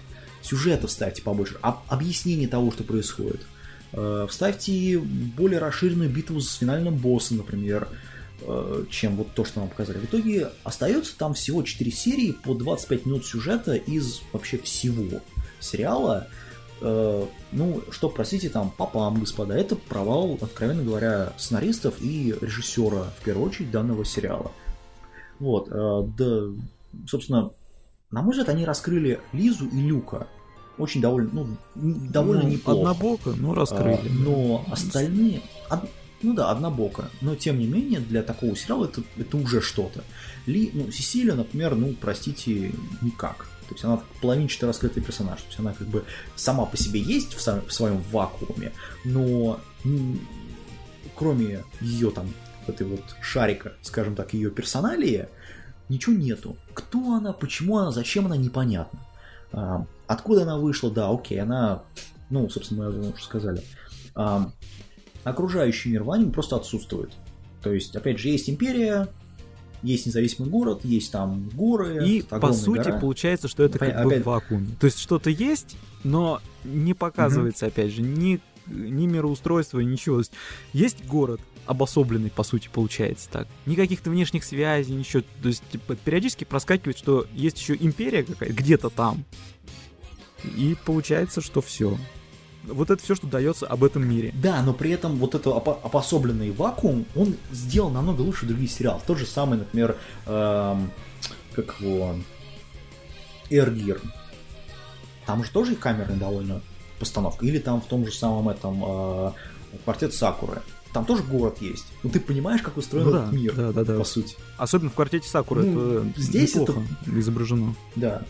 сюжета вставьте побольше, об- объяснение того, что происходит. Э, Вставьте более расширенную битву с финальным боссом, например, э, чем вот то, что нам показали. В итоге остается там всего 4 серии по 25 минут сюжета из вообще всего сериала. Э, Ну, что, простите, там, папам, господа, это провал, откровенно говоря, сценаристов и режиссера, в первую очередь, данного сериала. Вот, э, да, собственно, на мой взгляд, они раскрыли Лизу и Люка. Очень довольно, ну, довольно Ну, неплохо. Однобоко, но раскрыли. А, но остальные... од- Ну да, однобоко. Но тем не менее, для такого сериала это, это уже что-то. Ли, ну, Сесилия, например, ну, простите, никак. То есть она половинчато раскрытый персонаж. То есть она как бы сама по себе есть в, сам- в своем вакууме, но кроме ее там этой вот шарика, скажем так, ее персоналии, ничего нету. Кто она, почему она, зачем она, непонятно. А, откуда она вышла, да, окей, она, ну, собственно, мы уже сказали. А, окружающий мир в аниме просто отсутствует. То есть, опять же, есть империя, есть независимый город, есть там горы. И по сути гора. получается, что это Опять- как бы опять- в вакууме. То есть что-то есть, но не показывается, опять же, ни, ни мироустройства, ничего. Есть, есть город, обособленный, по сути, получается так. Ни каких-то внешних связей, ничего. То есть типа, периодически проскакивает, что есть еще империя какая-то где-то там. И получается, что все. Вот это все, что дается об этом мире. Да, но при этом вот этот опо- обособленный вакуум, он сделан намного лучше других сериалов. Тот же самый, например, эм, как его, Эргир. Там же тоже камерная довольно постановка. Или там в том же самом этом э, квартет Сакуры. Там тоже город есть. Но ты понимаешь, как устроен Ну этот да, мир, да, да, да. по сути. Особенно в квартете Сакура Ну, это здесь неплохо изображено. Да.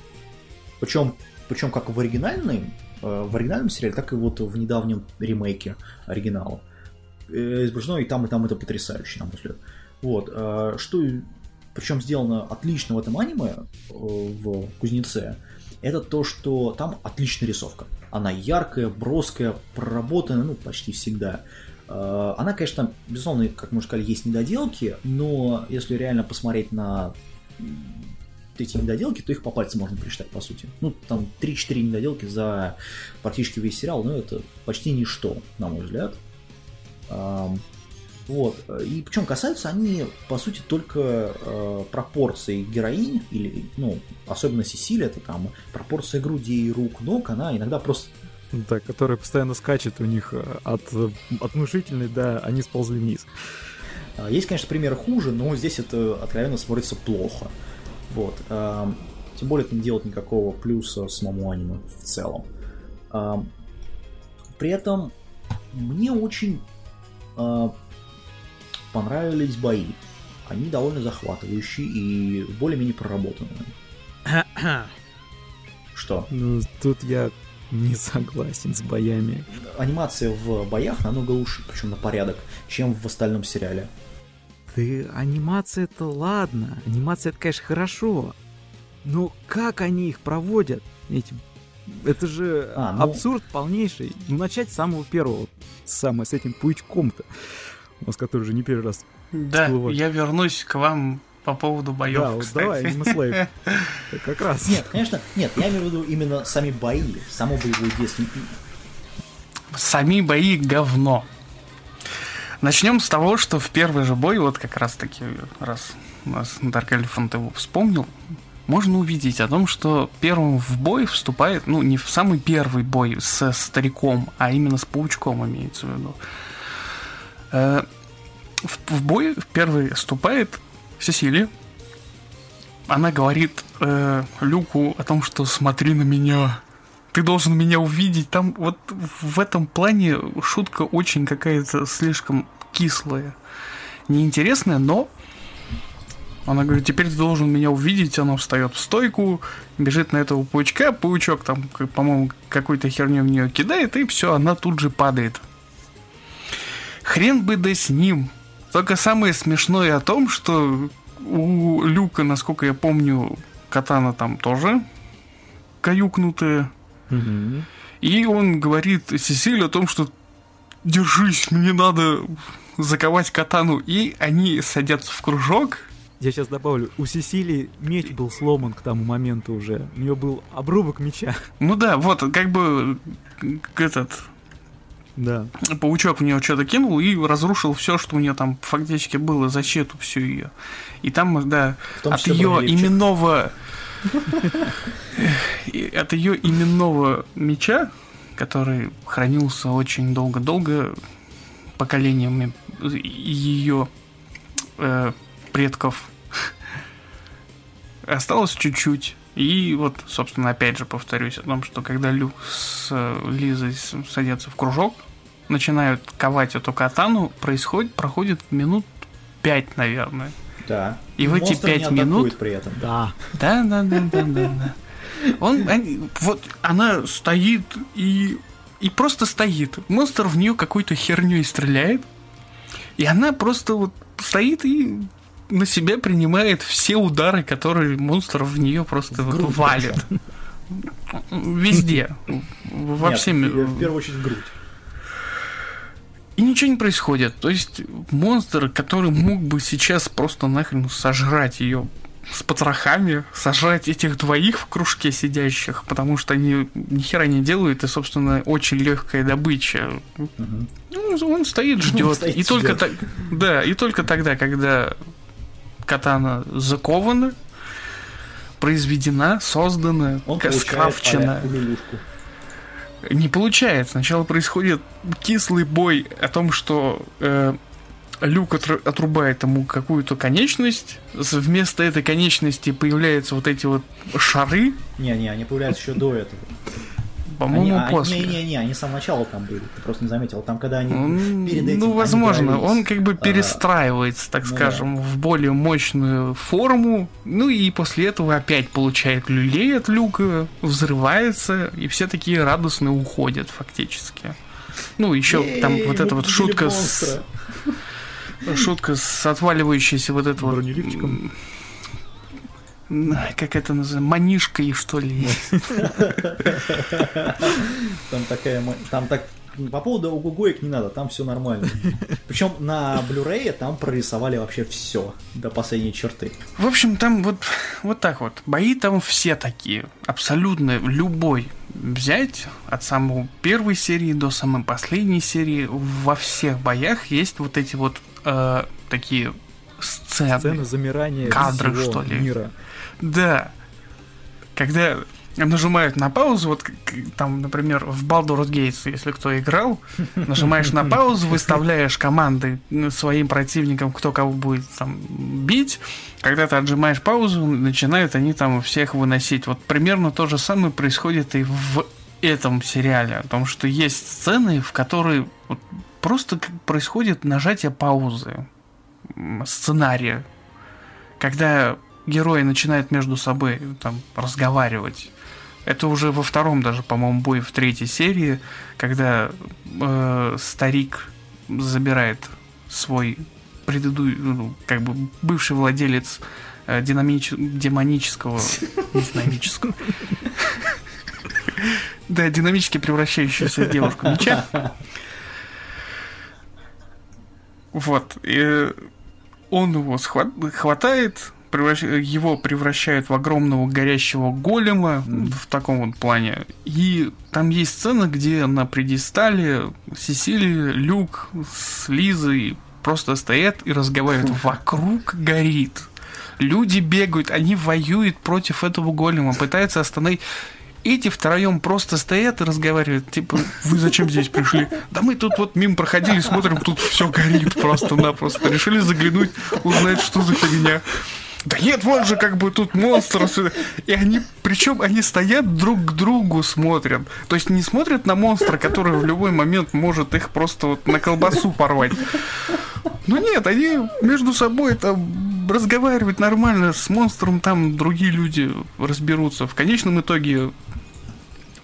Причем, причем как в оригинальном, э, в оригинальном сериале, так и вот в недавнем ремейке оригинала. Э, Изображено и там, и там это потрясающе, на мой взгляд. Вот. э, Что причем сделано отлично в этом аниме, в Кузнеце, это то, что там отличная рисовка. Она яркая, броская, проработанная, ну, почти всегда. Э, Она, конечно, безусловно, как мы уже сказали, есть недоделки, но если реально посмотреть на эти недоделки, то их по пальцам можно пересчитать, по сути. Ну, там 3-4 недоделки за практически весь сериал, но это почти ничто, на мой взгляд. Вот. И причем касаются они, по сути, только э, пропорций героинь, или, ну, особенно Сесилия, это там пропорция грудей, рук, ног, она иногда просто Да, которая постоянно скачет у них э, от, э, от внушительной до они сползли вниз. А, Есть, конечно, примеры хуже, но здесь это откровенно смотрится плохо. Вот. Ам, Тем более это не делает никакого плюса самому аниме в целом. Ам, При этом мне очень понравились бои. Они довольно захватывающие и более-менее проработанные. Что? Ну, тут я не согласен с боями. Анимация в боях намного лучше, причем на порядок, чем в остальном сериале. Ты, анимация это ладно, анимация это, конечно, хорошо. Но как они их проводят? Эти... Это же А, ну- абсурд полнейший. Ну, начать с самого первого, самое с этим паучком-то, у нас который уже не первый раз. Да, всплывает. я вернусь к вам по поводу боев, да, вот кстати. давай, из Slave. Как раз. Нет, конечно, нет, я имею в виду именно сами бои, само боевое действие. Сами бои говно. Начнем с того, что в первый же бой, вот как раз таки, раз у нас Dark Elephant его вспомнил, можно увидеть о том, что первым в бой вступает, ну, не в самый первый бой со стариком, а именно с паучком имеется в виду. Э, В, в бой в первый вступает Сесилия. Она говорит э, Люку о том, что смотри на меня, ты должен меня увидеть. Там вот в этом плане шутка очень какая-то слишком кислая, неинтересная, но она говорит, теперь ты должен меня увидеть. Она встает в стойку, бежит на этого паучка, паучок там, по-моему, какой-то херню в нее кидает, и все, она тут же падает. Хрен бы да с ним. Только самое смешное о том, что у Люка, насколько я помню, катана там тоже каюкнутая. Мгм. И он говорит Сесиль о том, что держись, мне надо заковать катану. И они садятся в кружок. Я сейчас добавлю, у Сесилии меч был сломан к тому моменту уже. У нее был обрубок меча. Ну да, вот как бы этот Да. паучок в нее что-то кинул и разрушил все, что у нее там фактически было, защиту всю ее. И там, да, от ее именного и от ее именного меча, который хранился очень долго-долго поколениями ее э, предков, осталось чуть-чуть. И вот, собственно, опять же повторюсь о том, что когда Люк с э, Лизой садятся в кружок, начинают ковать эту катану, происходит, проходит минут пять, наверное. Да. И в эти пять минут- при этом. Да. Да, да, да, да, да, да. Он, они- вот она стоит и и просто стоит. Монстр в нее какой-то херней стреляет, и она просто вот стоит и на себя принимает все удары, которые монстр в нее просто вот грудь валит. Везде. Во Нет, всеми. в в первую очередь в грудь. И ничего не происходит. То есть монстр, который мог бы сейчас просто нахрен сожрать ее с потрохами, сожрать этих двоих в кружке сидящих, потому что они ни хера не делают, и, собственно, очень легкая добыча. Ну, он стоит, ждет. стоит, и только так, да, и только тогда, когда катана закована, произведена, создана, Он скрафчена. а-ля улюлюшку. Не получается. Сначала происходит кислый бой о том, что э, Люк отр- отрубает ему какую-то конечность. Вместо этой конечности появляются вот эти вот шары. Не, не, они появляются еще до этого. По-моему, Они- а, после. Не-не-не, они с самого начала там были, ты просто не заметил. Там, когда они М, перед этим... ну, возможно, дрались, он как бы а, перестраивается, так ну скажем, в более мощную форму, ну и после этого опять получает люлей от люка, взрывается, и все такие радостные уходят фактически. Ну, еще там «Ей, вот эта мы вот шутка с, монстра». шутка с отваливающейся вот это вот... Как это называется? Манишкой, что ли? Там такая... Там так... По поводу угугоек не надо, там все нормально. Причем на Blu-ray там прорисовали вообще все до последней черты. В общем, там вот, вот так вот. Бои там все такие. Абсолютно любой взять от самой первой серии до самой последней серии. Во всех боях есть вот эти вот э, такие сцены. Сцена замирания Кадры, что ли? мира. Да. Когда нажимают на паузу, вот там, например, в Baldur's Gates, если кто играл, нажимаешь на паузу, выставляешь команды своим противникам, кто кого будет там бить. Когда ты отжимаешь паузу, начинают они там всех выносить. Вот примерно то же самое происходит и в этом сериале. О том, что есть сцены, в которые вот просто происходит нажатие паузы сценария когда герои начинают между собой там разговаривать. Это уже во втором даже, по-моему, бой в третьей серии, когда э, старик забирает свой предыдущий, ну, как бы бывший владелец э, динамич- демонического, динамического. Да, динамически превращающуюся девушку меча. Вот. И он его схва- хватает, превращ- его превращают в огромного горящего голема в таком вот плане. И там есть сцена, где на предистале Сесилия, Люк с Лизой просто стоят и разговаривают. Вокруг горит. Люди бегают, они воюют против этого голема, пытаются остановить. Эти втроем просто стоят и разговаривают. Типа, вы зачем здесь пришли? Да мы тут вот мимо проходили, смотрим, тут все горит просто-напросто. Решили заглянуть, узнать, что за фигня. Да нет, вот же как бы тут монстр. И они, причем они стоят друг к другу смотрят. То есть не смотрят на монстра, который в любой момент может их просто вот на колбасу порвать. Ну нет, они между собой там разговаривают нормально, с монстром там другие люди разберутся. В конечном итоге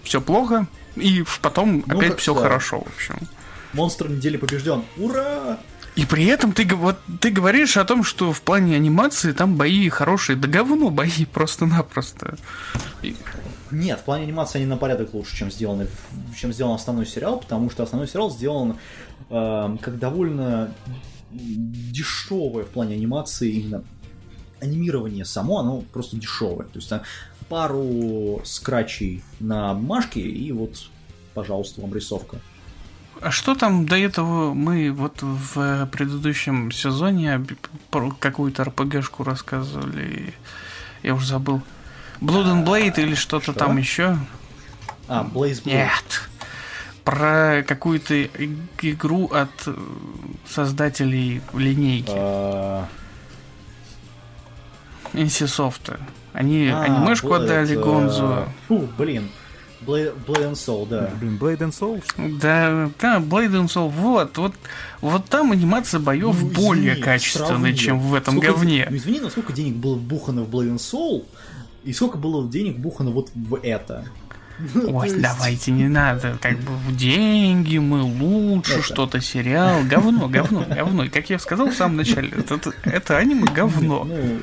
все плохо, и потом Ну, опять все да. хорошо, в общем. Монстр недели побежден. Ура! И при этом ты, вот, ты говоришь о том, что в плане анимации там бои хорошие. Да говно бои просто-напросто. Нет, в плане анимации они на порядок лучше, чем сделаны, чем сделан основной сериал, потому что основной сериал сделан эм, как довольно дешевое в плане анимации именно анимирование само, оно просто дешевое. То есть там пару скрачей на бумажке и вот, пожалуйста, вам рисовка. А что там до этого мы вот в предыдущем сезоне какую-то РПГшку рассказывали? Я уже забыл. Blood and Blade или что-то что? там еще? А, Blaze Blue. Нет. Про какую-то игру от создателей линейки А, NCSoft. Они а, анимешку Blade, отдали Гонзу. Фу, блин. Blade, Blade and Soul, да. Блин, Blade and Soul? Да, да, Blade and Soul. Вот, вот, вот там анимация боев Ну, более качественная, сравни. чем в этом Сколько- говне. Ну, извини, но сколько денег было вбухано в Blade and Soul, и сколько было денег вбухано вот в это. То Ой, есть- давайте не надо, как бы в деньги мы лучше, Это. что-то сериал, говно, говно, говно. И как я сказал в самом начале, это, это- это аниме говно. Ну,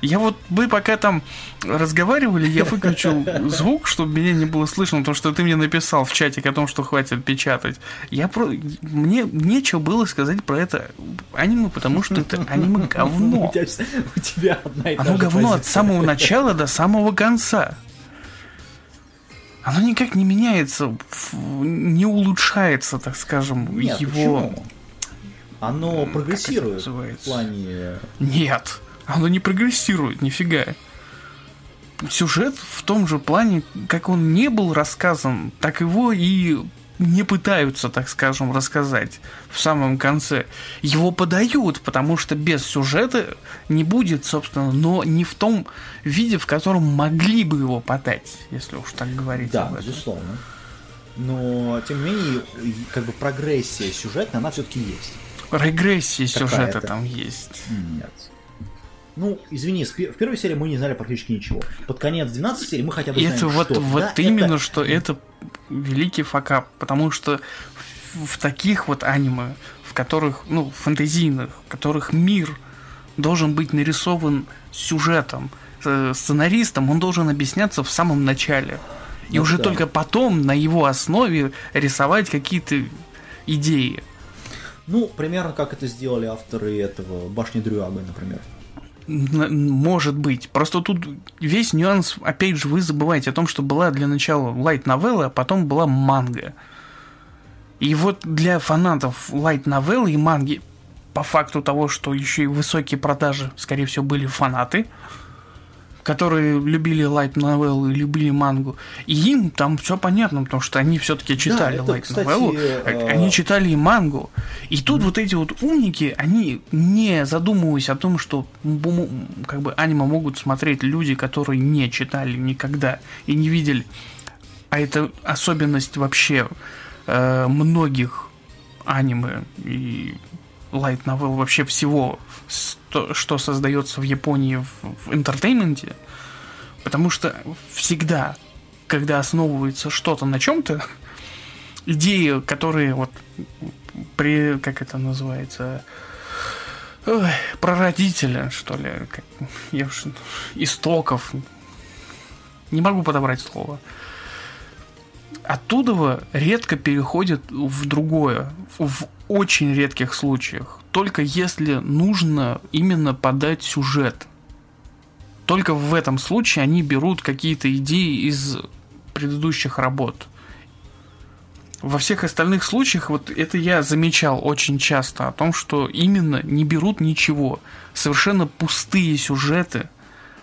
Я вот, вы пока там разговаривали, я выключил звук, чтобы меня не было слышно, потому что ты мне написал в чатике о том, что хватит печатать. Я про... Мне нечего было сказать про это аниме, потому что это аниме у говно. тебя, у тебя одна и Оно говно от позиция. самого начала до самого конца. Оно никак не меняется, не улучшается, так скажем, Нет, его... почему? Оно прогрессирует в плане... Нет, оно не прогрессирует, нифига. Сюжет в том же плане, как он не был рассказан, так его и не пытаются, так скажем, рассказать в самом конце. Его подают, потому что без сюжета не будет, собственно, но не в том виде, в котором могли бы его подать, если уж так говорить Да, об этом. безусловно. но тем не менее, как бы прогрессия сюжетная, она все-таки есть. Регрессии сюжета там есть. Нет. Ну, извини, в первой серии мы не знали практически ничего. Под конец 12 серии мы хотя бы знаем, это вот, что. вот Да, именно, это- что это великий факап, потому что в, в таких вот аниме, в которых, ну, фэнтезийных, в которых мир должен быть нарисован сюжетом, э, сценаристом, он должен объясняться в самом начале. И Ну уже да. только потом на его основе рисовать какие-то идеи. Ну, примерно как это сделали авторы этого Башни Дрюага, например. Может быть. Просто тут весь нюанс, опять же, вы забываете о том, что была для начала лайт новелла, а потом была манга. И вот для фанатов лайт новеллы и манги, по факту того, что еще и высокие продажи, скорее всего, были фанаты, которые любили лайт новеллу и любили мангу, и им там все понятно, потому что они все-таки читали это, лайт кстати, новеллу, э, они читали и мангу. И тут вот эти вот умники, они не задумываясь о том, что как бы аниме могут смотреть люди, которые не читали никогда и не видели. А это особенность вообще э, многих аниме и лайт новелл вообще всего, что создается в Японии в, в entertainment е. Потому что всегда, когда основывается что-то на чем-то, идеи, которые вот при, как это называется, ой, прародителя, что ли, как, я уж, истоков, не могу подобрать слово. Оттуда редко переходит в другое, в очень редких случаях. Только если нужно именно подать сюжет. Только в этом случае они берут какие-то идеи из предыдущих работ. Во всех остальных случаях, вот это я замечал очень часто, о том, что именно не берут ничего. Совершенно пустые сюжеты.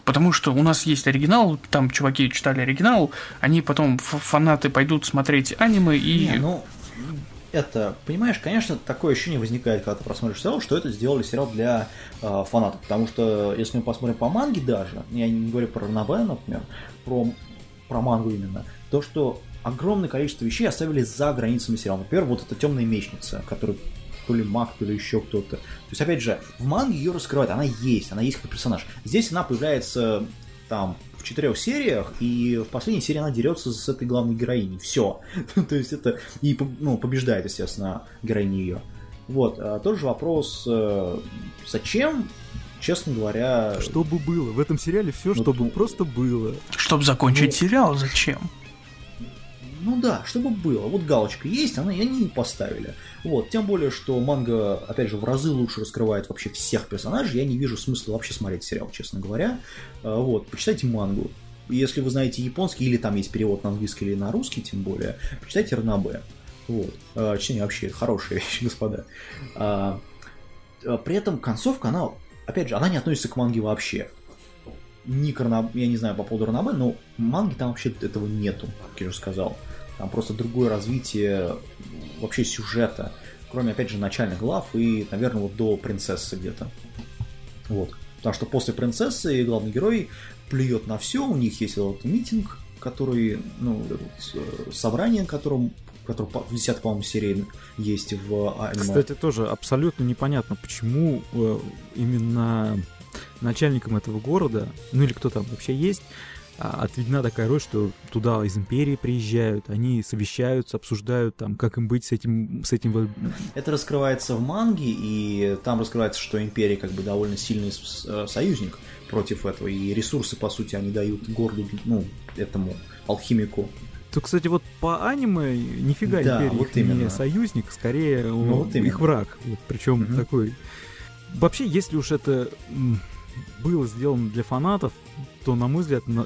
Потому что у нас есть оригинал, там чуваки читали оригинал, они потом, фанаты, пойдут смотреть аниме и... Не, ну, это, понимаешь, конечно, такое ощущение возникает, когда ты просмотришь сериал, что это сделали сериал для э, фанатов. Потому что, если мы посмотрим по манге даже, я не говорю про Ранабе, например, про, про мангу именно, то, что огромное количество вещей оставили за границами сериала. Например, вот эта темная мечница, которая то ли маг, то ли еще кто-то. То есть, опять же, в манге ее раскрывают, она есть, она есть как персонаж. Здесь она появляется там в четырех сериях, и в последней серии она дерется с этой главной героиней. Все. То есть это и ну, побеждает, естественно, героиня ее. Вот. А тот же вопрос, э, зачем, честно говоря... Чтобы было. В этом сериале все, Ну, чтобы ну, просто было. Чтобы закончить Ну. сериал, зачем? Ну да, чтобы было. Вот галочка есть, она, и они поставили. Вот, тем более, что манга, опять же, в разы лучше раскрывает вообще всех персонажей. Я не вижу смысла вообще смотреть сериал, честно говоря. А, Вот, почитайте мангу. Если вы знаете японский, или там есть перевод на английский или на русский, тем более, почитайте Ранабе. Вот. А, Чтение вообще хорошая вещь, господа. А, При этом концовка, она, опять же, она не относится к манге вообще. Ни к Ранабе, я не знаю по поводу Ранабе, но манги там вообще этого нету, как я уже сказал. Там просто другое развитие вообще сюжета, кроме, опять же, начальных глав и, наверное, вот до принцессы где-то. Вот. Потому что после принцессы главный герой плюет на все, у них есть вот митинг, который, ну, э, собрание, которым, которое по- в 10 по-моему, серии есть в аниме. Кстати, тоже абсолютно непонятно, почему э, именно начальником этого города, ну или кто там вообще есть, а, отведена такая роль, что туда из империи приезжают, они совещаются, обсуждают там, как им быть с этим, с этим Это раскрывается в манге, и там раскрывается, что Империя как бы довольно сильный э, союзник против этого, и ресурсы, по сути, они дают городу, ну, этому алхимику. То, кстати, вот по аниме нифига Да, империя вот их не именно. союзник, скорее Ну, вот именно. их враг. Вот, причем Мгм. такой. Вообще, если уж это было сделано для фанатов, то, на мой взгляд, на-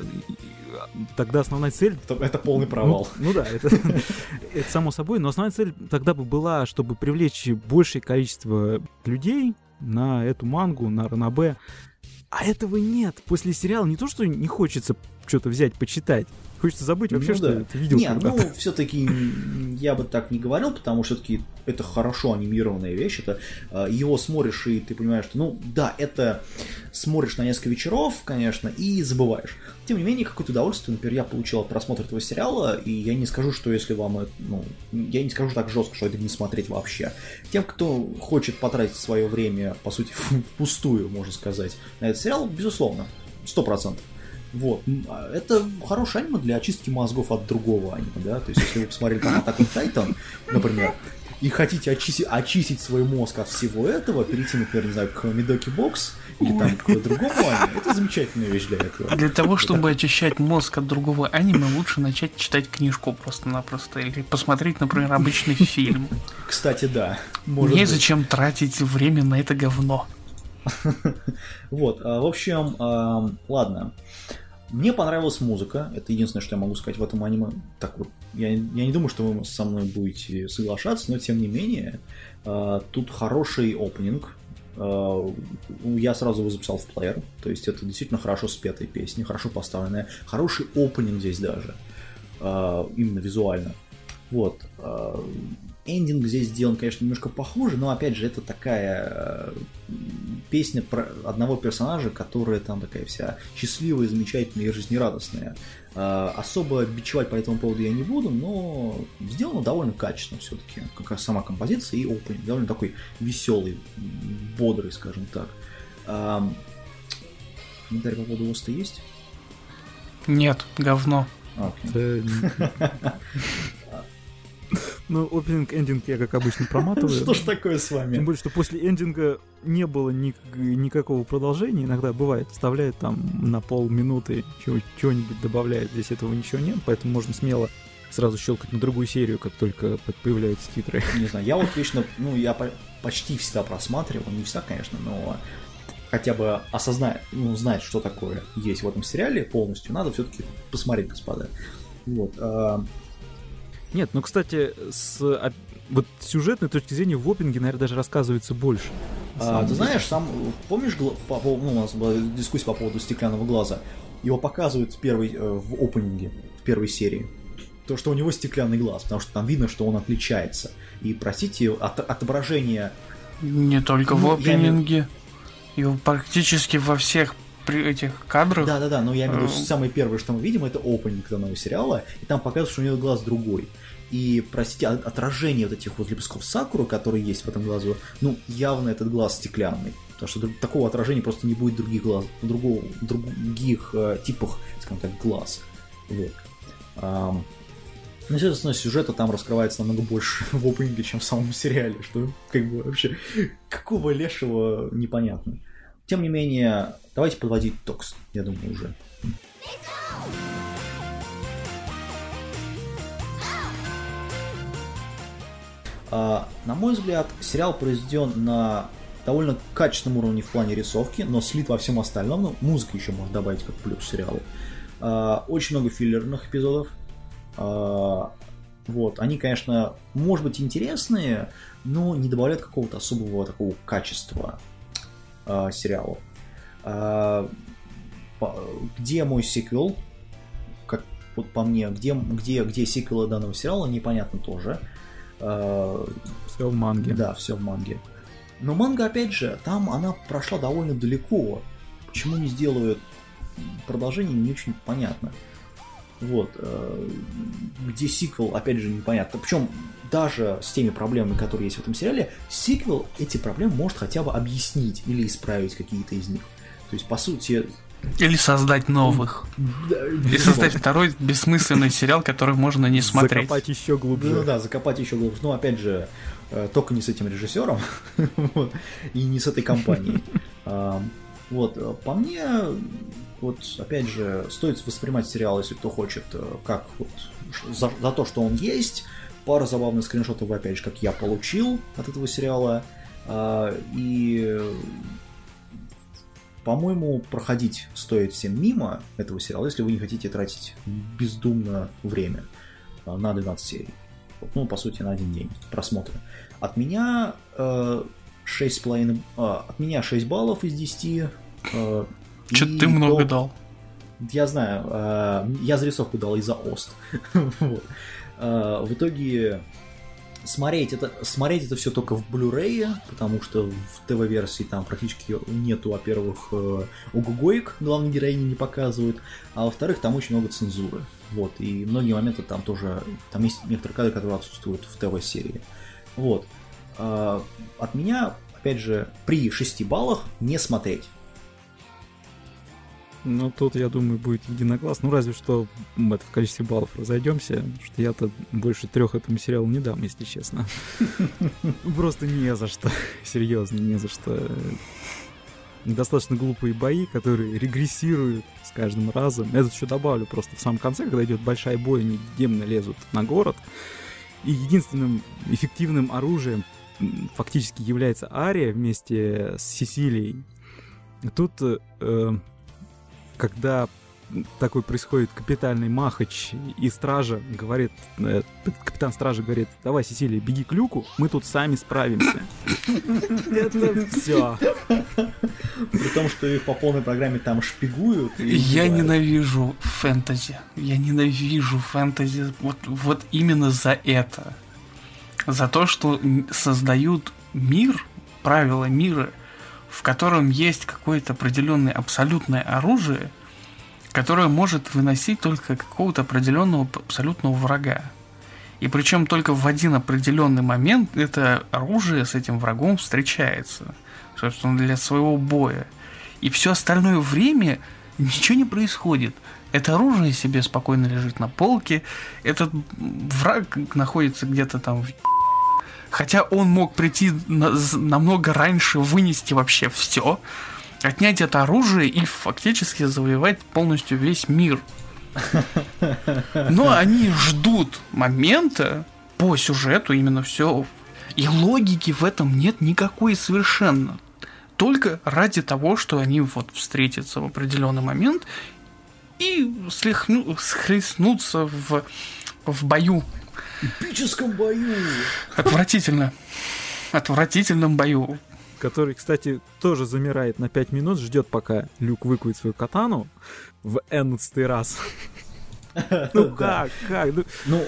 тогда основная цель Это, это полный провал. Ну, ну да, это, это само собой, но основная цель тогда бы была, чтобы привлечь большее количество людей на эту мангу, на Ранабе. А этого нет. После сериала не то, что не хочется что-то взять, почитать. Хочется забыть вообще, Ну что да. ты видел Не, ну, все-таки я бы так не говорил, потому что все-таки это хорошо анимированная вещь. Это э, его смотришь, и ты понимаешь, что, ну, да, это смотришь на несколько вечеров, конечно, и забываешь. Тем не менее, какое-то удовольствие, например, я получил от просмотра этого сериала, и я не скажу, что если вам, это, ну, я не скажу так жестко, что это не смотреть вообще. Тем, кто хочет потратить свое время, по сути, впустую, можно сказать, на этот сериал, безусловно, сто процентов. Вот. А Это хорошее аниме для очистки мозгов от другого аниме, да. То есть, если вы посмотрели там on Titan, например, и хотите очистить, очистить свой мозг от всего этого, перейти, например, не знаю, к Медоки Бокс или там к другому аниме, это замечательная вещь для этого. Для того, чтобы очищать мозг от другого аниме, лучше начать читать книжку просто-напросто. Или посмотреть, например, обычный фильм. Кстати, да. Может быть. Незачем тратить время на это говно. Вот, а, в общем, ладно. Мне понравилась музыка, это единственное, что я могу сказать в этом аниме. Так вот, я, я не думаю, что вы со мной будете соглашаться, но тем не менее, а, тут хороший опенинг. А, Я сразу его записал в плеер, то есть это действительно хорошо спетая песня, хорошо поставленная, хороший опенинг здесь даже, а, именно визуально. Вот. А, Эндинг здесь сделан, конечно, немножко похуже, но опять же, это такая э, песня про одного персонажа, которая там такая вся счастливая, замечательная и жизнерадостная. Э, Особо бичевать по этому поводу я не буду, но сделано довольно качественно все-таки. Как раз сама композиция и опенинг. Довольно такой веселый, бодрый, скажем так. Ам, Комментарий по поводу Оста есть? Нет, говно. А, окей. Да, Ну, опенинг, эндинг я, как обычно, проматываю. Что ж такое с Тем вами? более, что после эндинга не было ни- никакого продолжения. Иногда бывает, вставляет там на полминуты чего- чего-нибудь добавляет. Здесь этого ничего нет, поэтому можно смело сразу щелкать на другую серию, как только появляются титры. Не знаю, я вот вечно, ну, я по- почти всегда просматривал, не всегда, конечно, но хотя бы осознать, ну, знать, что такое есть в этом сериале полностью, надо все-таки посмотреть, господа. Вот. Нет, ну, кстати, с а, вот сюжетной точки зрения в опенинге, наверное, даже рассказывается больше. а, ты деле. знаешь, сам помнишь, по пов- ну, у нас была дискуссия по поводу стеклянного глаза. Его показывают в первой, э, в опенинге, в первой серии. То, что у него стеклянный глаз, потому что там видно, что он отличается. И, простите, от- отображение Не только в Ну, я не- опенинге. И практически во всех при этих кадрах. Да, да, да, но я имею в виду, Э. самое первое, что мы видим, это опенинг данного сериала, и там показывают, что у него глаз другой. И, простите, от- отражение вот этих вот лепестков сакуры, которые есть в этом глазу, ну, явно этот глаз стеклянный. Потому что такого отражения просто не будет других глаз, другого, других э, типах, скажем так, глаз. Вот. Ам, ну, естественно, сюжета там раскрывается намного больше в опенинге, чем в самом сериале, что как бы вообще какого лешего непонятно. Тем не менее, давайте подводить токс, я думаю, уже. А, на мой взгляд, сериал произведен на довольно качественном уровне в плане рисовки, но слит во всем остальном. Ну, музыка еще можно добавить как плюс сериалу. А, очень много филлерных эпизодов. А, вот, они, конечно, может быть интересные, но не добавляют какого-то особого такого качества а, сериалу. По- где мой сиквел? Как вот по мне, где, где, где сиквелы данного сериала, непонятно тоже. А, Все в манге. да, все в манге. Но манга, опять же, там она прошла довольно далеко. Почему не сделают продолжение, не очень понятно. Вот. э, Где сиквел, опять же, непонятно. Причем даже с теми проблемами, которые есть в этом сериале, сиквел эти проблемы может хотя бы объяснить или исправить какие-то из них. То есть, по сути... Или создать новых. да, И создать второй бессмысленный сериал, который можно не смотреть. Закопать еще глубже. Ну да, закопать еще глубже. Ну, опять же, э, только не с этим режиссером вот, и не с этой компанией. Вот, э, по мне, вот, опять же, стоит воспринимать сериал, если кто хочет, э, как вот за, за то, что он есть. Пара забавных скриншотов, опять же, как я получил от этого сериала. А, И, э, по-моему, проходить стоит всем мимо этого сериала, если вы не хотите тратить бездумно время а, на 12 серий. Ну, по сути, на один день просмотра. От меня э, 6,5... а, от меня 6 баллов из 10. Э, Что-то и ты много до- дал. Я знаю, э, я зарисовку дал из-за ОСТ. Вот. Э, В итоге смотреть это, смотреть это все только в Blu-ray, потому что в ТВ-версии там практически нету, во-первых, э, угугоек, главной героини не показывают, а во-вторых, там очень много цензуры. Вот, и многие моменты там тоже, там есть некоторые кадры, которые отсутствуют в ТВ-серии. Вот. Э, От меня, опять же, при 6 баллах не смотреть. Ну, тут, я думаю, будет единогласно. Ну, разве что мы это в количестве баллов разойдемся, что я-то больше трех этому сериалу не дам, если честно. Просто не за что. Серьезно, не за что. Достаточно глупые бои, которые регрессируют с каждым разом. Я тут еще добавлю просто в самом конце, когда идет большая бойня, демоны лезут на город. И единственным эффективным оружием фактически является Ария вместе с Сесилией. Тут э, когда такой происходит капитальный махач, и стража говорит, э, капитан стражи говорит, давай, Сесилия, беги к люку, мы тут сами справимся. Это все. При том, что их по полной программе там шпигуют. Я ненавижу фэнтези. Я ненавижу фэнтези вот, вот именно за это. За то, что создают мир, правила мира, в котором есть какое-то определенное абсолютное оружие, которое может выносить только какого-то определенного абсолютного врага. И причем только в один определенный момент это оружие с этим врагом встречается. Собственно, для своего боя. И все остальное время ничего не происходит. Это оружие себе спокойно лежит на полке. Этот враг находится где-то там в Хотя он мог прийти на- намного раньше, вынести вообще все, отнять это оружие и фактически завоевать полностью весь мир. Но они ждут момента по сюжету именно все. И логики в этом нет никакой совершенно. Только ради того, что они вот встретятся в определенный момент и слихну- схлестнутся в, в бою. Эпическом бою. Отвратительно. Отвратительном бою. Который, кстати, тоже замирает на 5 минут, ждет, пока Люк выкует свою катану в эннадцатый раз. Ну как, как? Ну, Ну,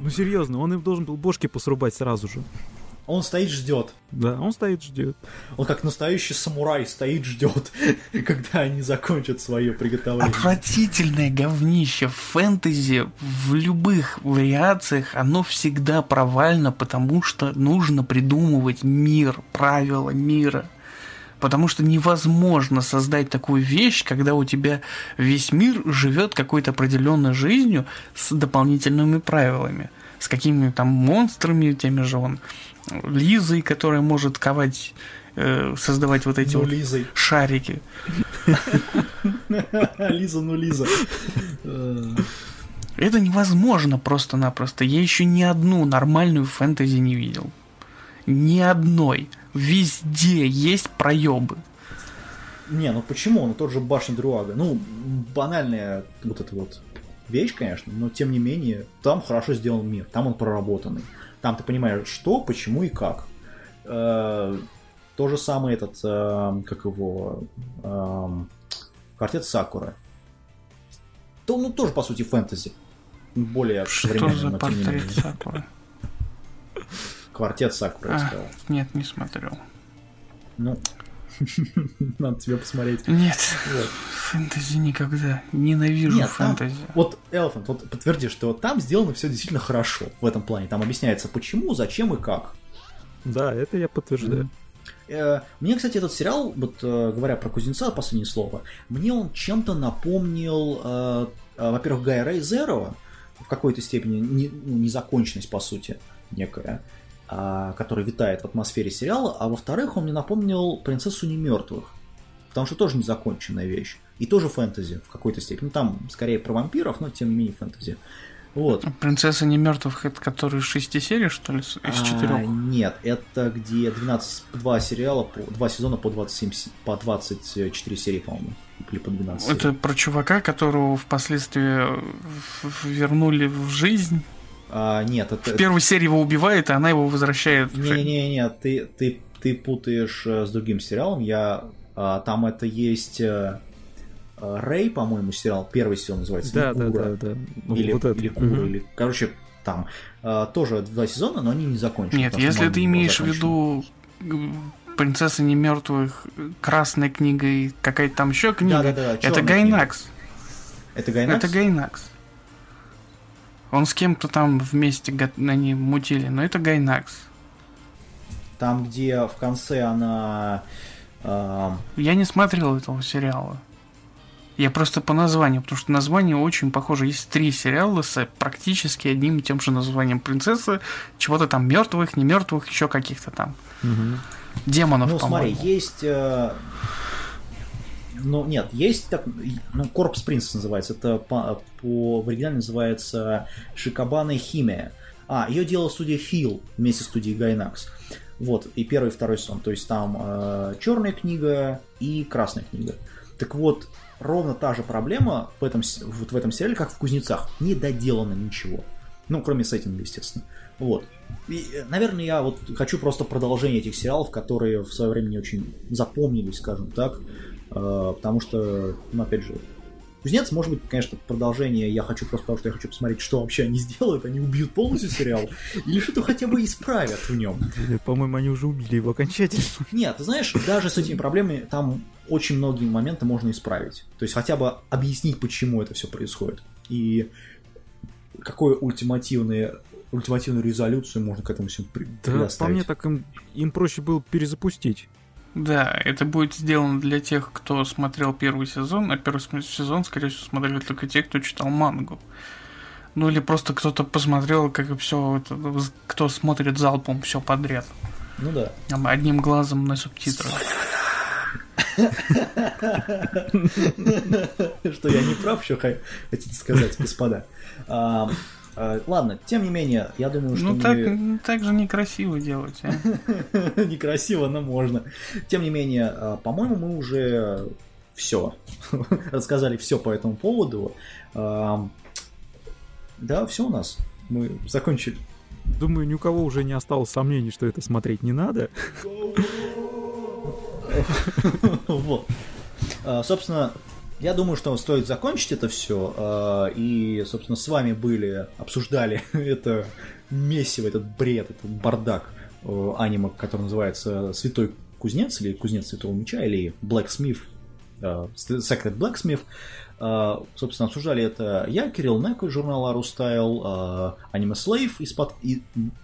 ну серьезно, он им должен был бошки посрубать сразу же. Он стоит, ждет. Да, он стоит, ждет. Он как настоящий самурай стоит, ждет, когда они закончат свое приготовление. Отвратительное говнище. Фэнтези в любых вариациях, оно всегда провально, потому что нужно придумывать мир, правила мира. Потому что невозможно создать такую вещь, когда у тебя весь мир живет какой-то определенной жизнью с дополнительными правилами. С какими-то там монстрами, теми же он Лизой, которая может ковать, э, создавать вот эти Ну, вот Лизой. шарики. Лиза, ну Лиза. Э, Это невозможно просто-напросто. Я еще ни одну нормальную фэнтези не видел. Ни одной. Везде есть проебы. Не, ну почему? Ну тот же Башня Друага. Ну, банальная вот эта вот вещь, конечно, но тем не менее, там хорошо сделан мир, там он проработанный. Там ты понимаешь, что, почему и как. Э, То же самое этот, э, как его, эм, квартет Сакура. То, ну, тоже, по сути, фэнтези. Более Что современный, за портрет. Сакуры? Квартет Сакура, я А, сказал. нет, не смотрел. Ну, надо тебе посмотреть. Нет, Вот. фэнтези никогда. Ненавижу Нет, там- фэнтези. Вот Elephant, вот подтверди, что там сделано все действительно хорошо в этом плане. Там объясняется почему, зачем и как. Да, это я подтверждаю. Э, Мне, кстати, этот сериал, вот э, говоря про Кузнеца, последнее слово, мне он чем-то напомнил, э, во-первых, Гая Рейзерова, в какой-то степени ну, незаконченность, по сути, некая, а, которая витает в атмосфере сериала, а во-вторых, он мне напомнил «Принцессу немертвых», потому что тоже незаконченная вещь, и тоже фэнтези в какой-то степени. Ну, там скорее про вампиров, но тем не менее фэнтези. Вот. Принцесса не мертвых, это который из шести серий, что ли, из А, четырех? нет, это где 12, два сериала, по, два сезона по 27, се- по 24 серии, по-моему, или по 12 Это серий. про чувака, которого впоследствии вернули в жизнь. А, нет, это... В первой серии его убивает, и она его возвращает. Не-не-не, ты, ты, ты путаешь э, с другим сериалом. Я, а, там это есть... э, э, Рэй, по-моему, сериал, первый сезон называется. Да, да, да, да. Или, вот это. или Кура, Мгм. или, короче, там. э, тоже два сезона, но они не закончены. Нет, если ты имеешь в виду принцесса не мертвых, красная книга и какая-то там еще книга, Да-да-да, это чёрная Гайнакс. Это Gainax? Это Gainax. Он с кем-то там вместе го- они мутили, но это Gainax. Там, где в конце она... э, Я не смотрел этого сериала. Я просто по названию, потому что название очень похоже. Есть три сериала с практически одним и тем же названием принцессы, чего-то там мертвых, не мертвых, еще каких-то там Мгм. демонов, Ну, смотри, по-моему. есть... э, Ну, нет, есть так... Ну, Корпус Принц называется. Это по, по- в оригинале называется Шикабана Химия. А, ее делал студия Фил вместе с студией Гайнакс. Вот, и первый и второй сон. То есть там черная книга и красная книга. Так вот, ровно та же проблема в этом, вот в этом сериале, как в Кузнецах. Не доделано ничего. Ну, кроме сеттинга, естественно. Вот. И, э, наверное, я вот хочу просто продолжение этих сериалов, которые в свое время не очень запомнились, скажем так. Э, Потому что, ну, опять же, Кузнец, может быть, конечно, продолжение я хочу просто потому, что я хочу посмотреть, что вообще они сделают. Они убьют полностью сериал или что-то хотя бы исправят в нем. По-моему, они уже убили его окончательно. Нет, ты знаешь, даже с этими проблемами там очень многие моменты можно исправить. То есть хотя бы объяснить, почему это все происходит. И какую ультимативную, ультимативную резолюцию можно к этему всему при- Да, по предоставить. мне так им, им проще было перезапустить. Да, это будет сделано для тех, кто смотрел первый сезон, а первый сезон, скорее всего, смотрели только те, кто читал мангу. Ну или просто кто-то посмотрел, как все, кто смотрит залпом все подряд. Ну да. Одним глазом на субтитрах. Что я не прав, что хо- хотите сказать, господа. А, Ладно, тем не менее, я думаю, что Ну так, мы... так же некрасиво делать, а. Некрасиво, но можно. Тем не менее, а, по-моему, мы уже все рассказали все по этому поводу. А, Да, все у нас. Мы закончили. Думаю, ни у кого уже не осталось сомнений, что это смотреть не надо. Вот. А, Собственно, я думаю, что стоит закончить это все. И, собственно, с вами были, обсуждали это месиво, этот бред, этот бардак э, аниме, который называется «Святой кузнец» или «Кузнец святого меча» или «Blacksmith», э, «Secret Blacksmith». Э, Собственно, обсуждали это я, Кирилл Неко из журнала Arustyle, Аниме Слейв из, под-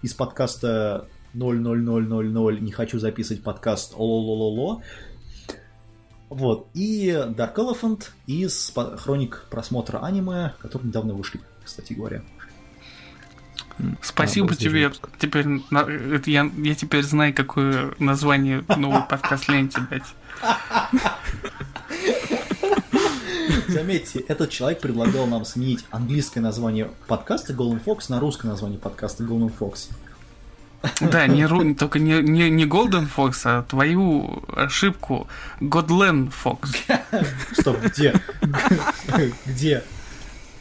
из подкаста 00000, не хочу записывать подкаст Ололололо. Вот. И Dark Elephant из хроник просмотра аниме, которые недавно вышли, кстати говоря. Спасибо свежий тебе. выпуск. Теперь это я, я теперь знаю, какое название новый подкаст ленте дать. Заметьте, этот человек предлагал нам сменить английское название подкаста Golden Fox на русское название подкаста Golden Fox. Да, не, ру- только не, не, не Golden Fox, а твою ошибку Godland Fox. Стоп, где? Где?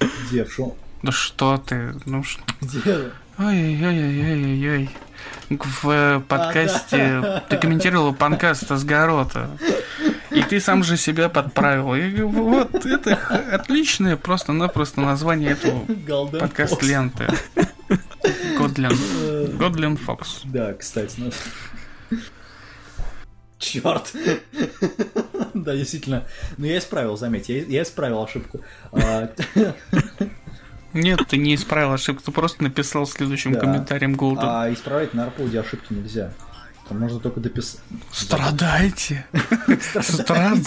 Где? В шо? Да что ты, ну что... Где? Ой-ой-ой-ой-ой-ой. В подкасте ты комментировал подкаст Асгарота. И ты сам же себя подправил. И вот это отличное просто-напросто название этого Golden Э, Годленд Фокс. Да, кстати, ну... Черт! Да, действительно. Ну, я исправил, заметь, я, я исправил ошибку. А, Нет, ты не исправил ошибку, ты просто написал следующим Да. комментарием Голден. а исправить на арподе ошибки нельзя. Там можно только дописать. Страдайте. Страдайте.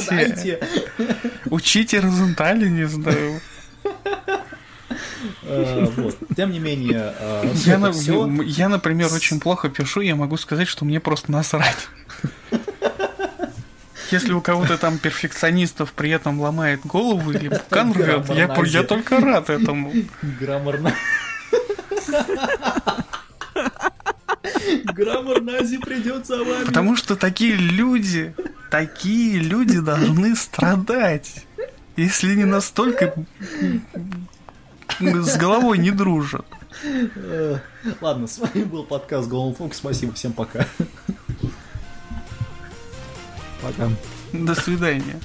Страдайте! Учите Розентали, не знаю. Вот. Тем не менее, а, Я, например, очень плохо пишу, я могу сказать, что мне просто насрать. Если у кого-то там перфекционистов при этом ломает голову или пукан рвет, я, только рад этому. Граммарно. Граммарнази придется вами. Потому что такие люди, такие люди должны страдать. Если не настолько с головой не дружат. Э, Ладно, с вами был подкаст Golden Fox. Спасибо, всем пока. Пока. До свидания.